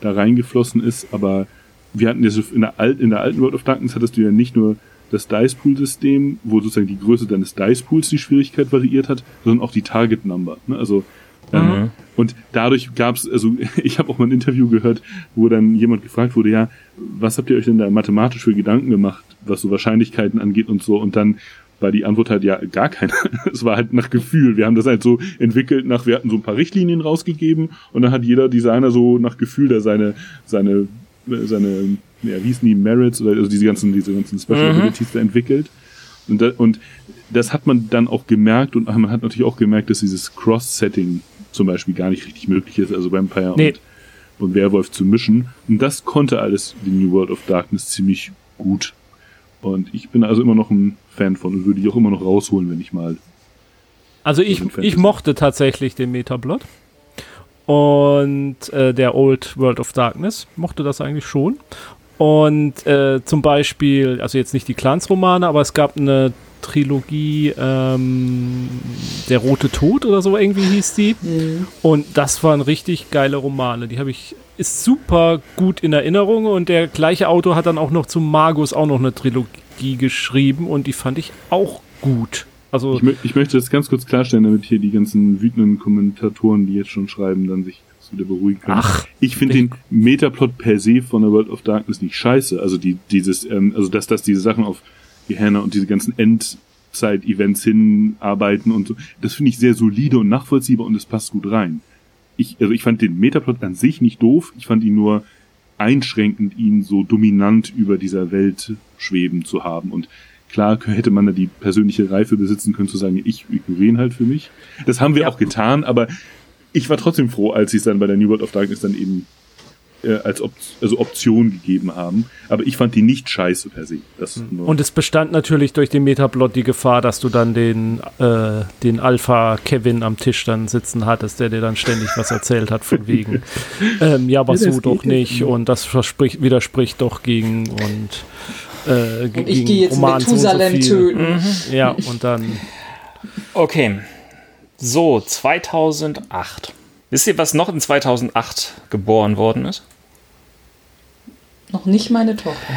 da reingeflossen ist, aber wir hatten das in der, Alt, in der alten World of Darkness hattest du ja nicht nur das Dice Pool System, wo sozusagen die Größe deines Dice Pools die Schwierigkeit variiert hat, sondern auch die Target Number. Ne? Also ähm, und dadurch gab es, also ich habe auch mal ein Interview gehört, wo dann jemand gefragt wurde, ja, was habt ihr euch denn da mathematisch für Gedanken gemacht, was so Wahrscheinlichkeiten angeht und so und dann war die Antwort halt ja gar keine. es war halt nach Gefühl. Wir haben das halt so entwickelt nach, wir hatten so ein paar Richtlinien rausgegeben und dann hat jeder Designer so nach Gefühl da seine, seine, seine, ja, wie hießen die, Merits oder also diese ganzen, diese ganzen Special Mhm. Abilities da entwickelt. Und, da, und das hat man dann auch gemerkt und man hat natürlich auch gemerkt, dass dieses Cross-Setting zum Beispiel gar nicht richtig möglich ist, also Vampire Nee. und, und Werwolf zu mischen. Und das konnte alles die New World of Darkness ziemlich gut. Und ich bin also immer noch ein Fan von und würde die auch immer noch rausholen, wenn ich mal. Also ich, ich mochte tatsächlich den Metablot. Und äh, der Old World of Darkness mochte das eigentlich schon. Und äh, zum Beispiel, also jetzt nicht die Clans-Romane, aber es gab eine Trilogie, ähm, Der Rote Tod oder so irgendwie hieß die. Und das waren richtig geile Romane. Die habe ich, ist super gut in Erinnerung. Und der gleiche Autor hat dann auch noch zum Magus auch noch eine Trilogie geschrieben. Und die fand ich auch gut. Also Ich, ich möchte das ganz kurz klarstellen, damit hier die ganzen wütenden Kommentatoren, die jetzt schon schreiben, dann sich wieder beruhigen können. Ach, ich finde den Metaplot per se von der World of Darkness nicht scheiße. Also die, dieses, ähm, also dass das diese Sachen auf Gehenna und diese ganzen Endzeit-Events hinarbeiten und so, das finde ich sehr solide und nachvollziehbar und es passt gut rein. Ich, also ich fand den Metaplot an sich nicht doof, ich fand ihn nur einschränkend, ihn so dominant über dieser Welt schweben zu haben. Und klar hätte man da die persönliche Reife besitzen können, zu sagen, ich ignoriere ihn halt für mich. Das haben wir Ja. auch getan, aber ich war trotzdem froh, als sie es dann bei der New World of Darkness dann eben äh, als Op also Option gegeben haben. Aber ich fand die nicht scheiße per se. Das nur- Und es bestand natürlich durch den Metaplot die Gefahr, dass du dann den, äh, den Alpha Kevin am Tisch dann sitzen hattest, der dir dann ständig was erzählt hat von wegen, ähm, ja, aber Ja, so doch nicht und das widerspricht doch gegen und äh, Und ich gehe jetzt Roman so so Methusalem viel. töten. Ja, und dann Okay. So, 2008. Wisst ihr, was noch in 2008 geboren worden ist? Noch nicht meine Tochter.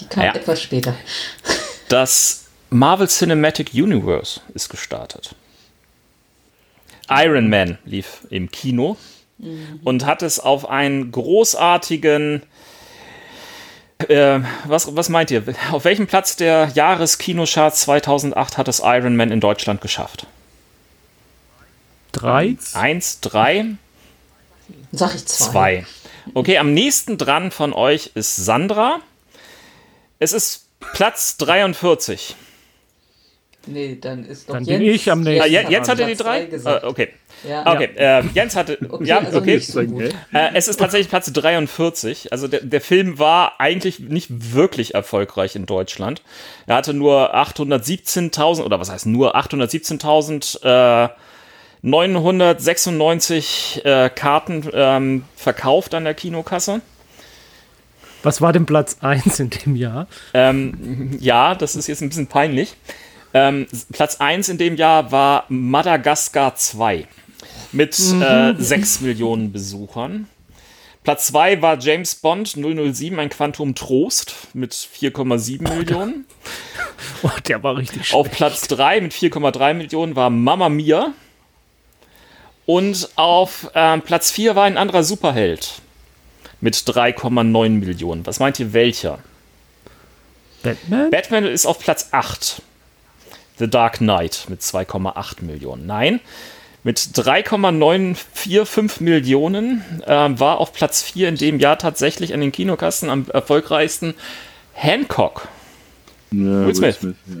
Die kam Ja. etwas später. Das Marvel Cinematic Universe ist gestartet. Iron Man lief im Kino und hat es auf einen großartigen. Äh, was, was meint ihr? Auf welchem Platz der Jahreskinostarts 2008 hat es Iron Man in Deutschland geschafft? drei. Eins, drei, Sag ich zwei. zwei. Okay, am nächsten dran von euch ist Sandra. Es ist Platz 43. Nee, dann ist doch Dann Jens. bin ich am nächsten Ah, Jens Je- Jens hatte die drei? gesagt. Äh, okay. Ja. Okay, äh, Jens hatte. Okay, ja, also okay. nicht so gut. Äh, es ist tatsächlich Platz 43. Also der, der Film war eigentlich nicht wirklich erfolgreich in Deutschland. Er hatte nur 817.000, oder was heißt nur 817.000 äh, 996 äh, Karten ähm, verkauft an der Kinokasse. Was war denn Platz 1 in dem Jahr? Ähm, ja, das ist jetzt ein bisschen peinlich. Ähm, Platz 1 in dem Jahr war Madagaskar 2 mit mhm. äh, 6 Millionen Besuchern. Platz 2 war James Bond 007, ein Quantum Trost mit 4,7 oh, Millionen. Oh, der war richtig schlecht. Auf Platz 3 mit 4,3 Millionen war Mamma Mia. Und auf äh, Platz 4 war ein anderer Superheld mit 3,9 Millionen. Was meint ihr, welcher? Batman? Batman ist auf Platz 8. The Dark Knight mit 2,8 Millionen. Nein, mit 3,945 Millionen äh, war auf Platz 4 in dem Jahr tatsächlich an den Kinokassen am erfolgreichsten Hancock. Ja, Will Smith. Smith ja.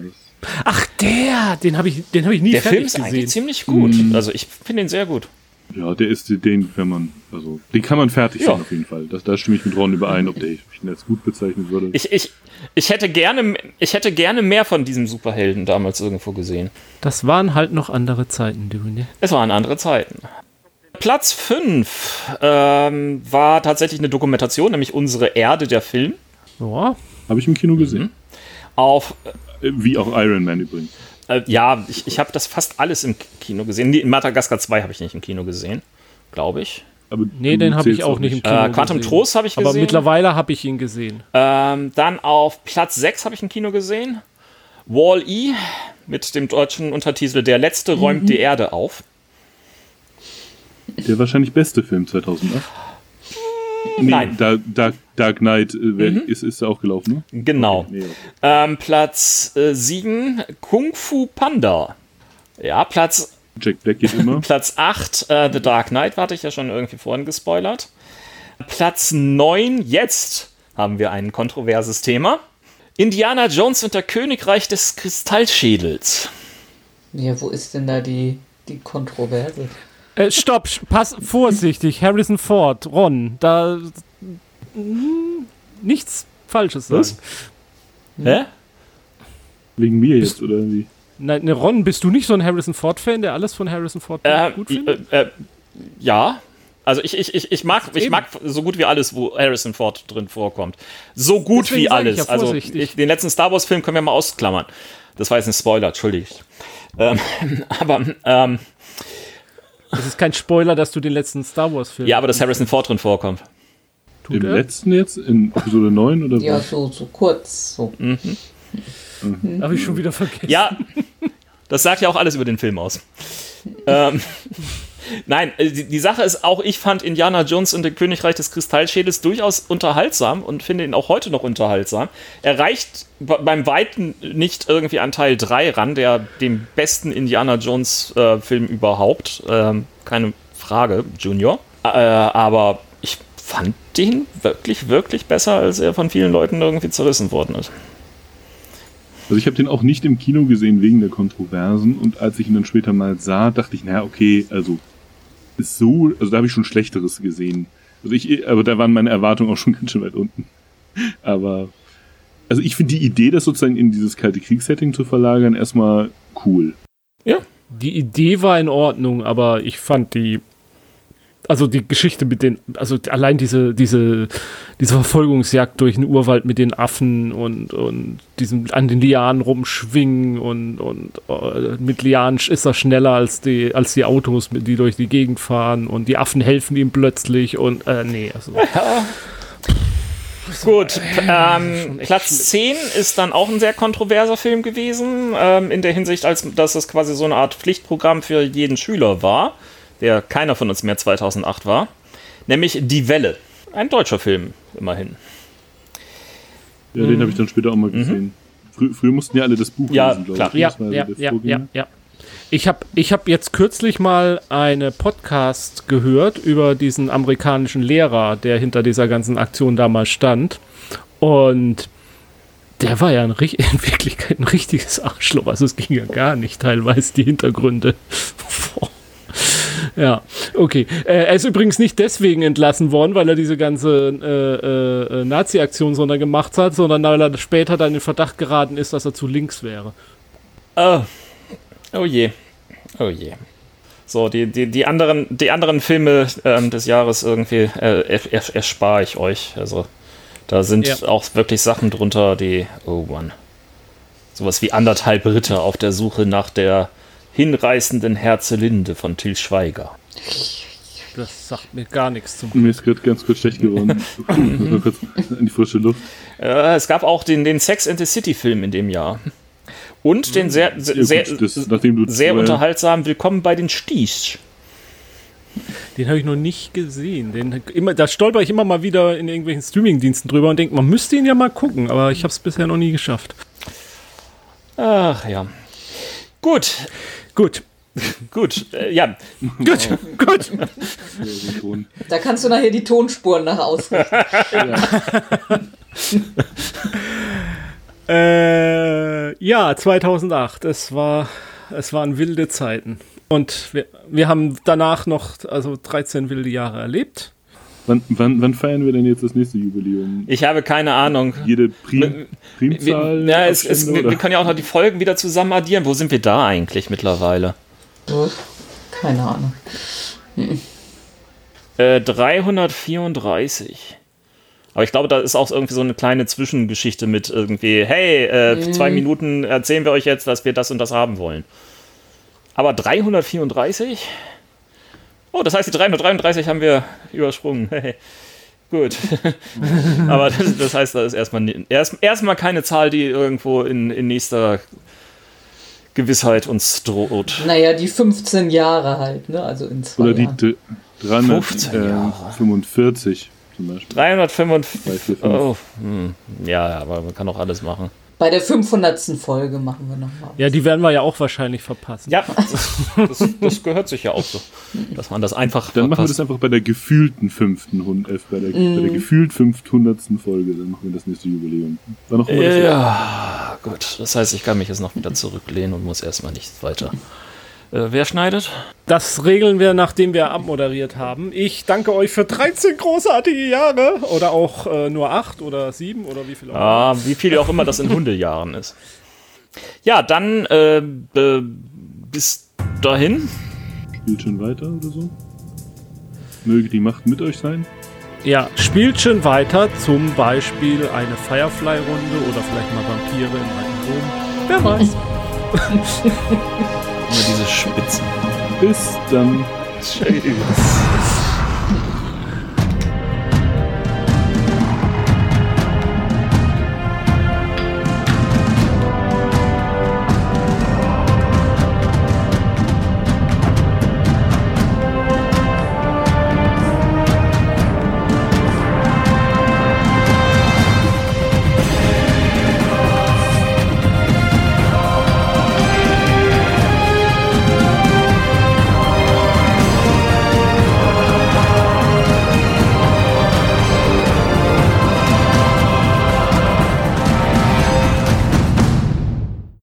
Ach, der! Den habe ich, hab ich nie Der Film ist gesehen. eigentlich ziemlich gut. Mhm. Also ich finde ihn sehr gut. Ja, der ist den, wenn man, also den kann man fertig ja. sehen auf jeden Fall. Das, da stimme ich mit Ron überein, ob der ich ihn als gut bezeichnen würde. Ich, ich, ich hätte gerne, ich hätte gerne mehr von diesem Superhelden damals irgendwo gesehen. Das waren halt noch andere Zeiten, Dune. Es waren andere Zeiten. Platz 5 ähm, war tatsächlich eine Dokumentation, nämlich Unsere Erde, der Film. Ja. Habe ich im Kino gesehen. Mhm. Auf. Äh, wie auch Iron Man übrigens. Äh, ja, ich, ich habe das fast alles im Kino gesehen. In Madagaskar 2 habe ich nicht im Kino gesehen, glaube ich. Aber nee, den habe ich auch nicht im Kino äh, Quantum gesehen. Trost habe ich gesehen. Aber mittlerweile habe ich ihn gesehen. Ähm, dann auf Platz 6 habe ich im Kino gesehen. Wall-E mit dem deutschen Untertitel Der Letzte mhm. räumt die Erde auf. Der wahrscheinlich beste Film 2008. Nee, Nein. Dark, Dark, Dark Knight äh, mhm. ist, ist auch gelaufen, ne? Genau. Okay, nee, okay. Ähm, Platz äh, 7, Kung Fu Panda. Ja, Platz. Jack Black geht immer. Platz 8, äh, The Dark Knight, hatte ich ja schon irgendwie vorhin gespoilert. Platz 9, jetzt haben wir ein kontroverses Thema. Indiana Jones und der Königreich des Kristallschädels. Ja, wo ist denn da die, die Kontroverse? Äh, stopp, pass vorsichtig, Harrison Ford, Ron, da hm, nichts Falsches sagen. Was? Hä? Wegen mir jetzt, oder wie? Nein, ne, Ron, bist du nicht so ein Harrison Ford-Fan, der alles von Harrison Ford äh, gut findet? Äh, äh, ja. Also ich, ich, ich, ich, mag, ich mag so gut wie alles, wo Harrison Ford drin vorkommt. So gut Deswegen wie alles. Ja also ich, den letzten Star Wars-Film können wir mal ausklammern. Das war jetzt ein Spoiler, entschuldigt. Ähm, aber ähm, es ist kein Spoiler, dass du den letzten Star Wars-Film. Ja, aber dass Harrison Ford drin vorkommt. Tut Im er? letzten jetzt? In Episode 9 oder Ja, so, so kurz. So. Mhm. Mhm. Habe ich schon wieder vergessen. Ja, das sagt ja auch alles über den Film aus. ähm, Nein, äh, die, die, Sache ist auch, ich fand Indiana Jones und der Königreich des Kristallschädels durchaus unterhaltsam und finde ihn auch heute noch unterhaltsam. Er reicht beim Weiten nicht irgendwie an Teil 3 ran, der dem besten Indiana Jones äh, überhaupt. Ähm, keine Frage, Junior. Äh, aber ich fand den wirklich, wirklich besser, als er von vielen Leuten irgendwie zerrissen worden ist. Also ich habe den auch nicht im Kino gesehen wegen der Kontroversen und als ich ihn dann später mal sah, dachte ich, naja, okay, also ist so, also da habe ich schon Schlechteres gesehen. Also ich, aber da waren meine Erwartungen auch schon ganz schön weit unten. Aber, also ich finde die Idee, das sozusagen in dieses kalte Kriegssetting zu verlagern, erstmal cool. Ja. Die Idee war in Ordnung, aber ich fand die also die Geschichte mit den, also allein diese, diese, diese Verfolgungsjagd durch den Urwald mit den Affen und, und diesem an den Lianen rumschwingen und, und uh, mit Lianen ist er schneller als die, als die Autos, die durch die Gegend fahren und die Affen helfen ihm plötzlich und äh, nee, also. Ja. Gut, ähm, Platz 10 ist dann auch ein sehr kontroverser Film gewesen, ähm, in der Hinsicht, als dass es quasi so eine Art Pflichtprogramm für jeden Schüler war der keiner von uns mehr 2008 war, nämlich Die Welle. Ein deutscher Film, immerhin. Ja, den habe ich dann später auch mal gesehen. Mhm. Frü früher mussten ja alle das Buch ja, lesen, glaube ich. Ja, ja, ja, ja, ja, ja. Ich habe ich hab jetzt kürzlich mal eine Podcast gehört über diesen amerikanischen Lehrer, der hinter dieser ganzen Aktion damals stand. Und der war ja ein, in Wirklichkeit ein richtiges Arschloch. Also es ging ja gar nicht teilweise die Hintergründe. Ja, okay. Äh, er ist übrigens nicht deswegen entlassen worden, weil er diese ganze äh, äh, Nazi-Aktion sondern gemacht hat, sondern weil er später dann in Verdacht geraten ist, dass er zu links wäre. Oh, oh je. Oh je. So, die, die, die, anderen, die anderen Filme ähm, des Jahres irgendwie äh, erspare ich euch. Also Da sind ja. auch wirklich Sachen drunter, die, oh Mann. Sowas wie anderthalb Ritter auf der Suche nach der hinreißenden Herzelinde von Til Schweiger. Das sagt mir gar nichts zum Mir ist gerade ganz kurz schlecht geworden. kurz in die frische Luft. Äh, es gab auch den, den Sex and the City Film in dem Jahr. Und den sehr, sehr, sehr, das, sehr unterhaltsamen Willkommen bei den Stiech. Den habe ich noch nicht gesehen. Den immer, da stolper ich immer mal wieder in irgendwelchen Streamingdiensten drüber und denke, man müsste ihn ja mal gucken, aber ich habe es bisher noch nie geschafft. Ach ja. Gut. Gut. Gut, äh, ja. Gut, gut. Da kannst du nachher die Tonspuren nach ausrichten. äh, ja, 2008. Es, war, es waren wilde Zeiten. Und wir, wir haben danach noch also 13 wilde Jahre erlebt. Wann, wann, wann, feiern wir denn jetzt das nächste Jubiläum? Ich habe keine Ahnung. Jede Prim Primzahl? Wir, ja, es, es, wir, wir, können ja auch noch die Folgen wieder zusammen addieren. Wo sind wir da eigentlich mittlerweile? Keine Ahnung. Äh, 334. Aber ich glaube, da ist auch irgendwie so eine kleine Zwischengeschichte mit irgendwie, hey, äh, mhm. zwei Minuten erzählen wir euch jetzt, dass wir das und das haben wollen. Aber 334? Oh, das heißt, die 333 haben wir übersprungen. Gut. Aber das, das, heißt, da ist erstmal, erst, erstmal keine Zahl, die irgendwo in, in nächster Gewissheit uns droht. Naja, die 15 Jahre halt, ne? Also in zwei Oder die 345 zum Beispiel. 345. Oh, hm. Ja, aber man kann auch alles machen. Bei der 500. Folge machen wir nochmal. Ja, die werden wir ja auch wahrscheinlich verpassen. Ja, das, das, gehört sich ja auch so, dass man das einfach. Dann verpasst. machen wir das einfach bei der gefühlten fünften, äh, bei, der, mm. bei der gefühlt 500. Folge, dann machen wir das nächste Jubiläum. Dann noch ja, ja, gut. Das heißt, ich kann mich jetzt noch wieder zurücklehnen und muss erstmal nicht weiter äh, wer schneidet? Das regeln wir, nachdem wir abmoderiert haben. Ich danke euch für 13 großartige Jahre. Oder auch äh, nur 8 oder 7 oder wie viel auch ah, Wie viel auch immer das in Hundejahren ist. Ja, dann äh, bis dahin. Spielt schon weiter oder so? Möge die Macht mit euch sein? Ja, spielt schon weiter, zum Beispiel eine Firefly-Runde oder vielleicht mal Vampire im alten Rom. Wer weiß. Nur diese Spitzen. Bis dann. Tschüss.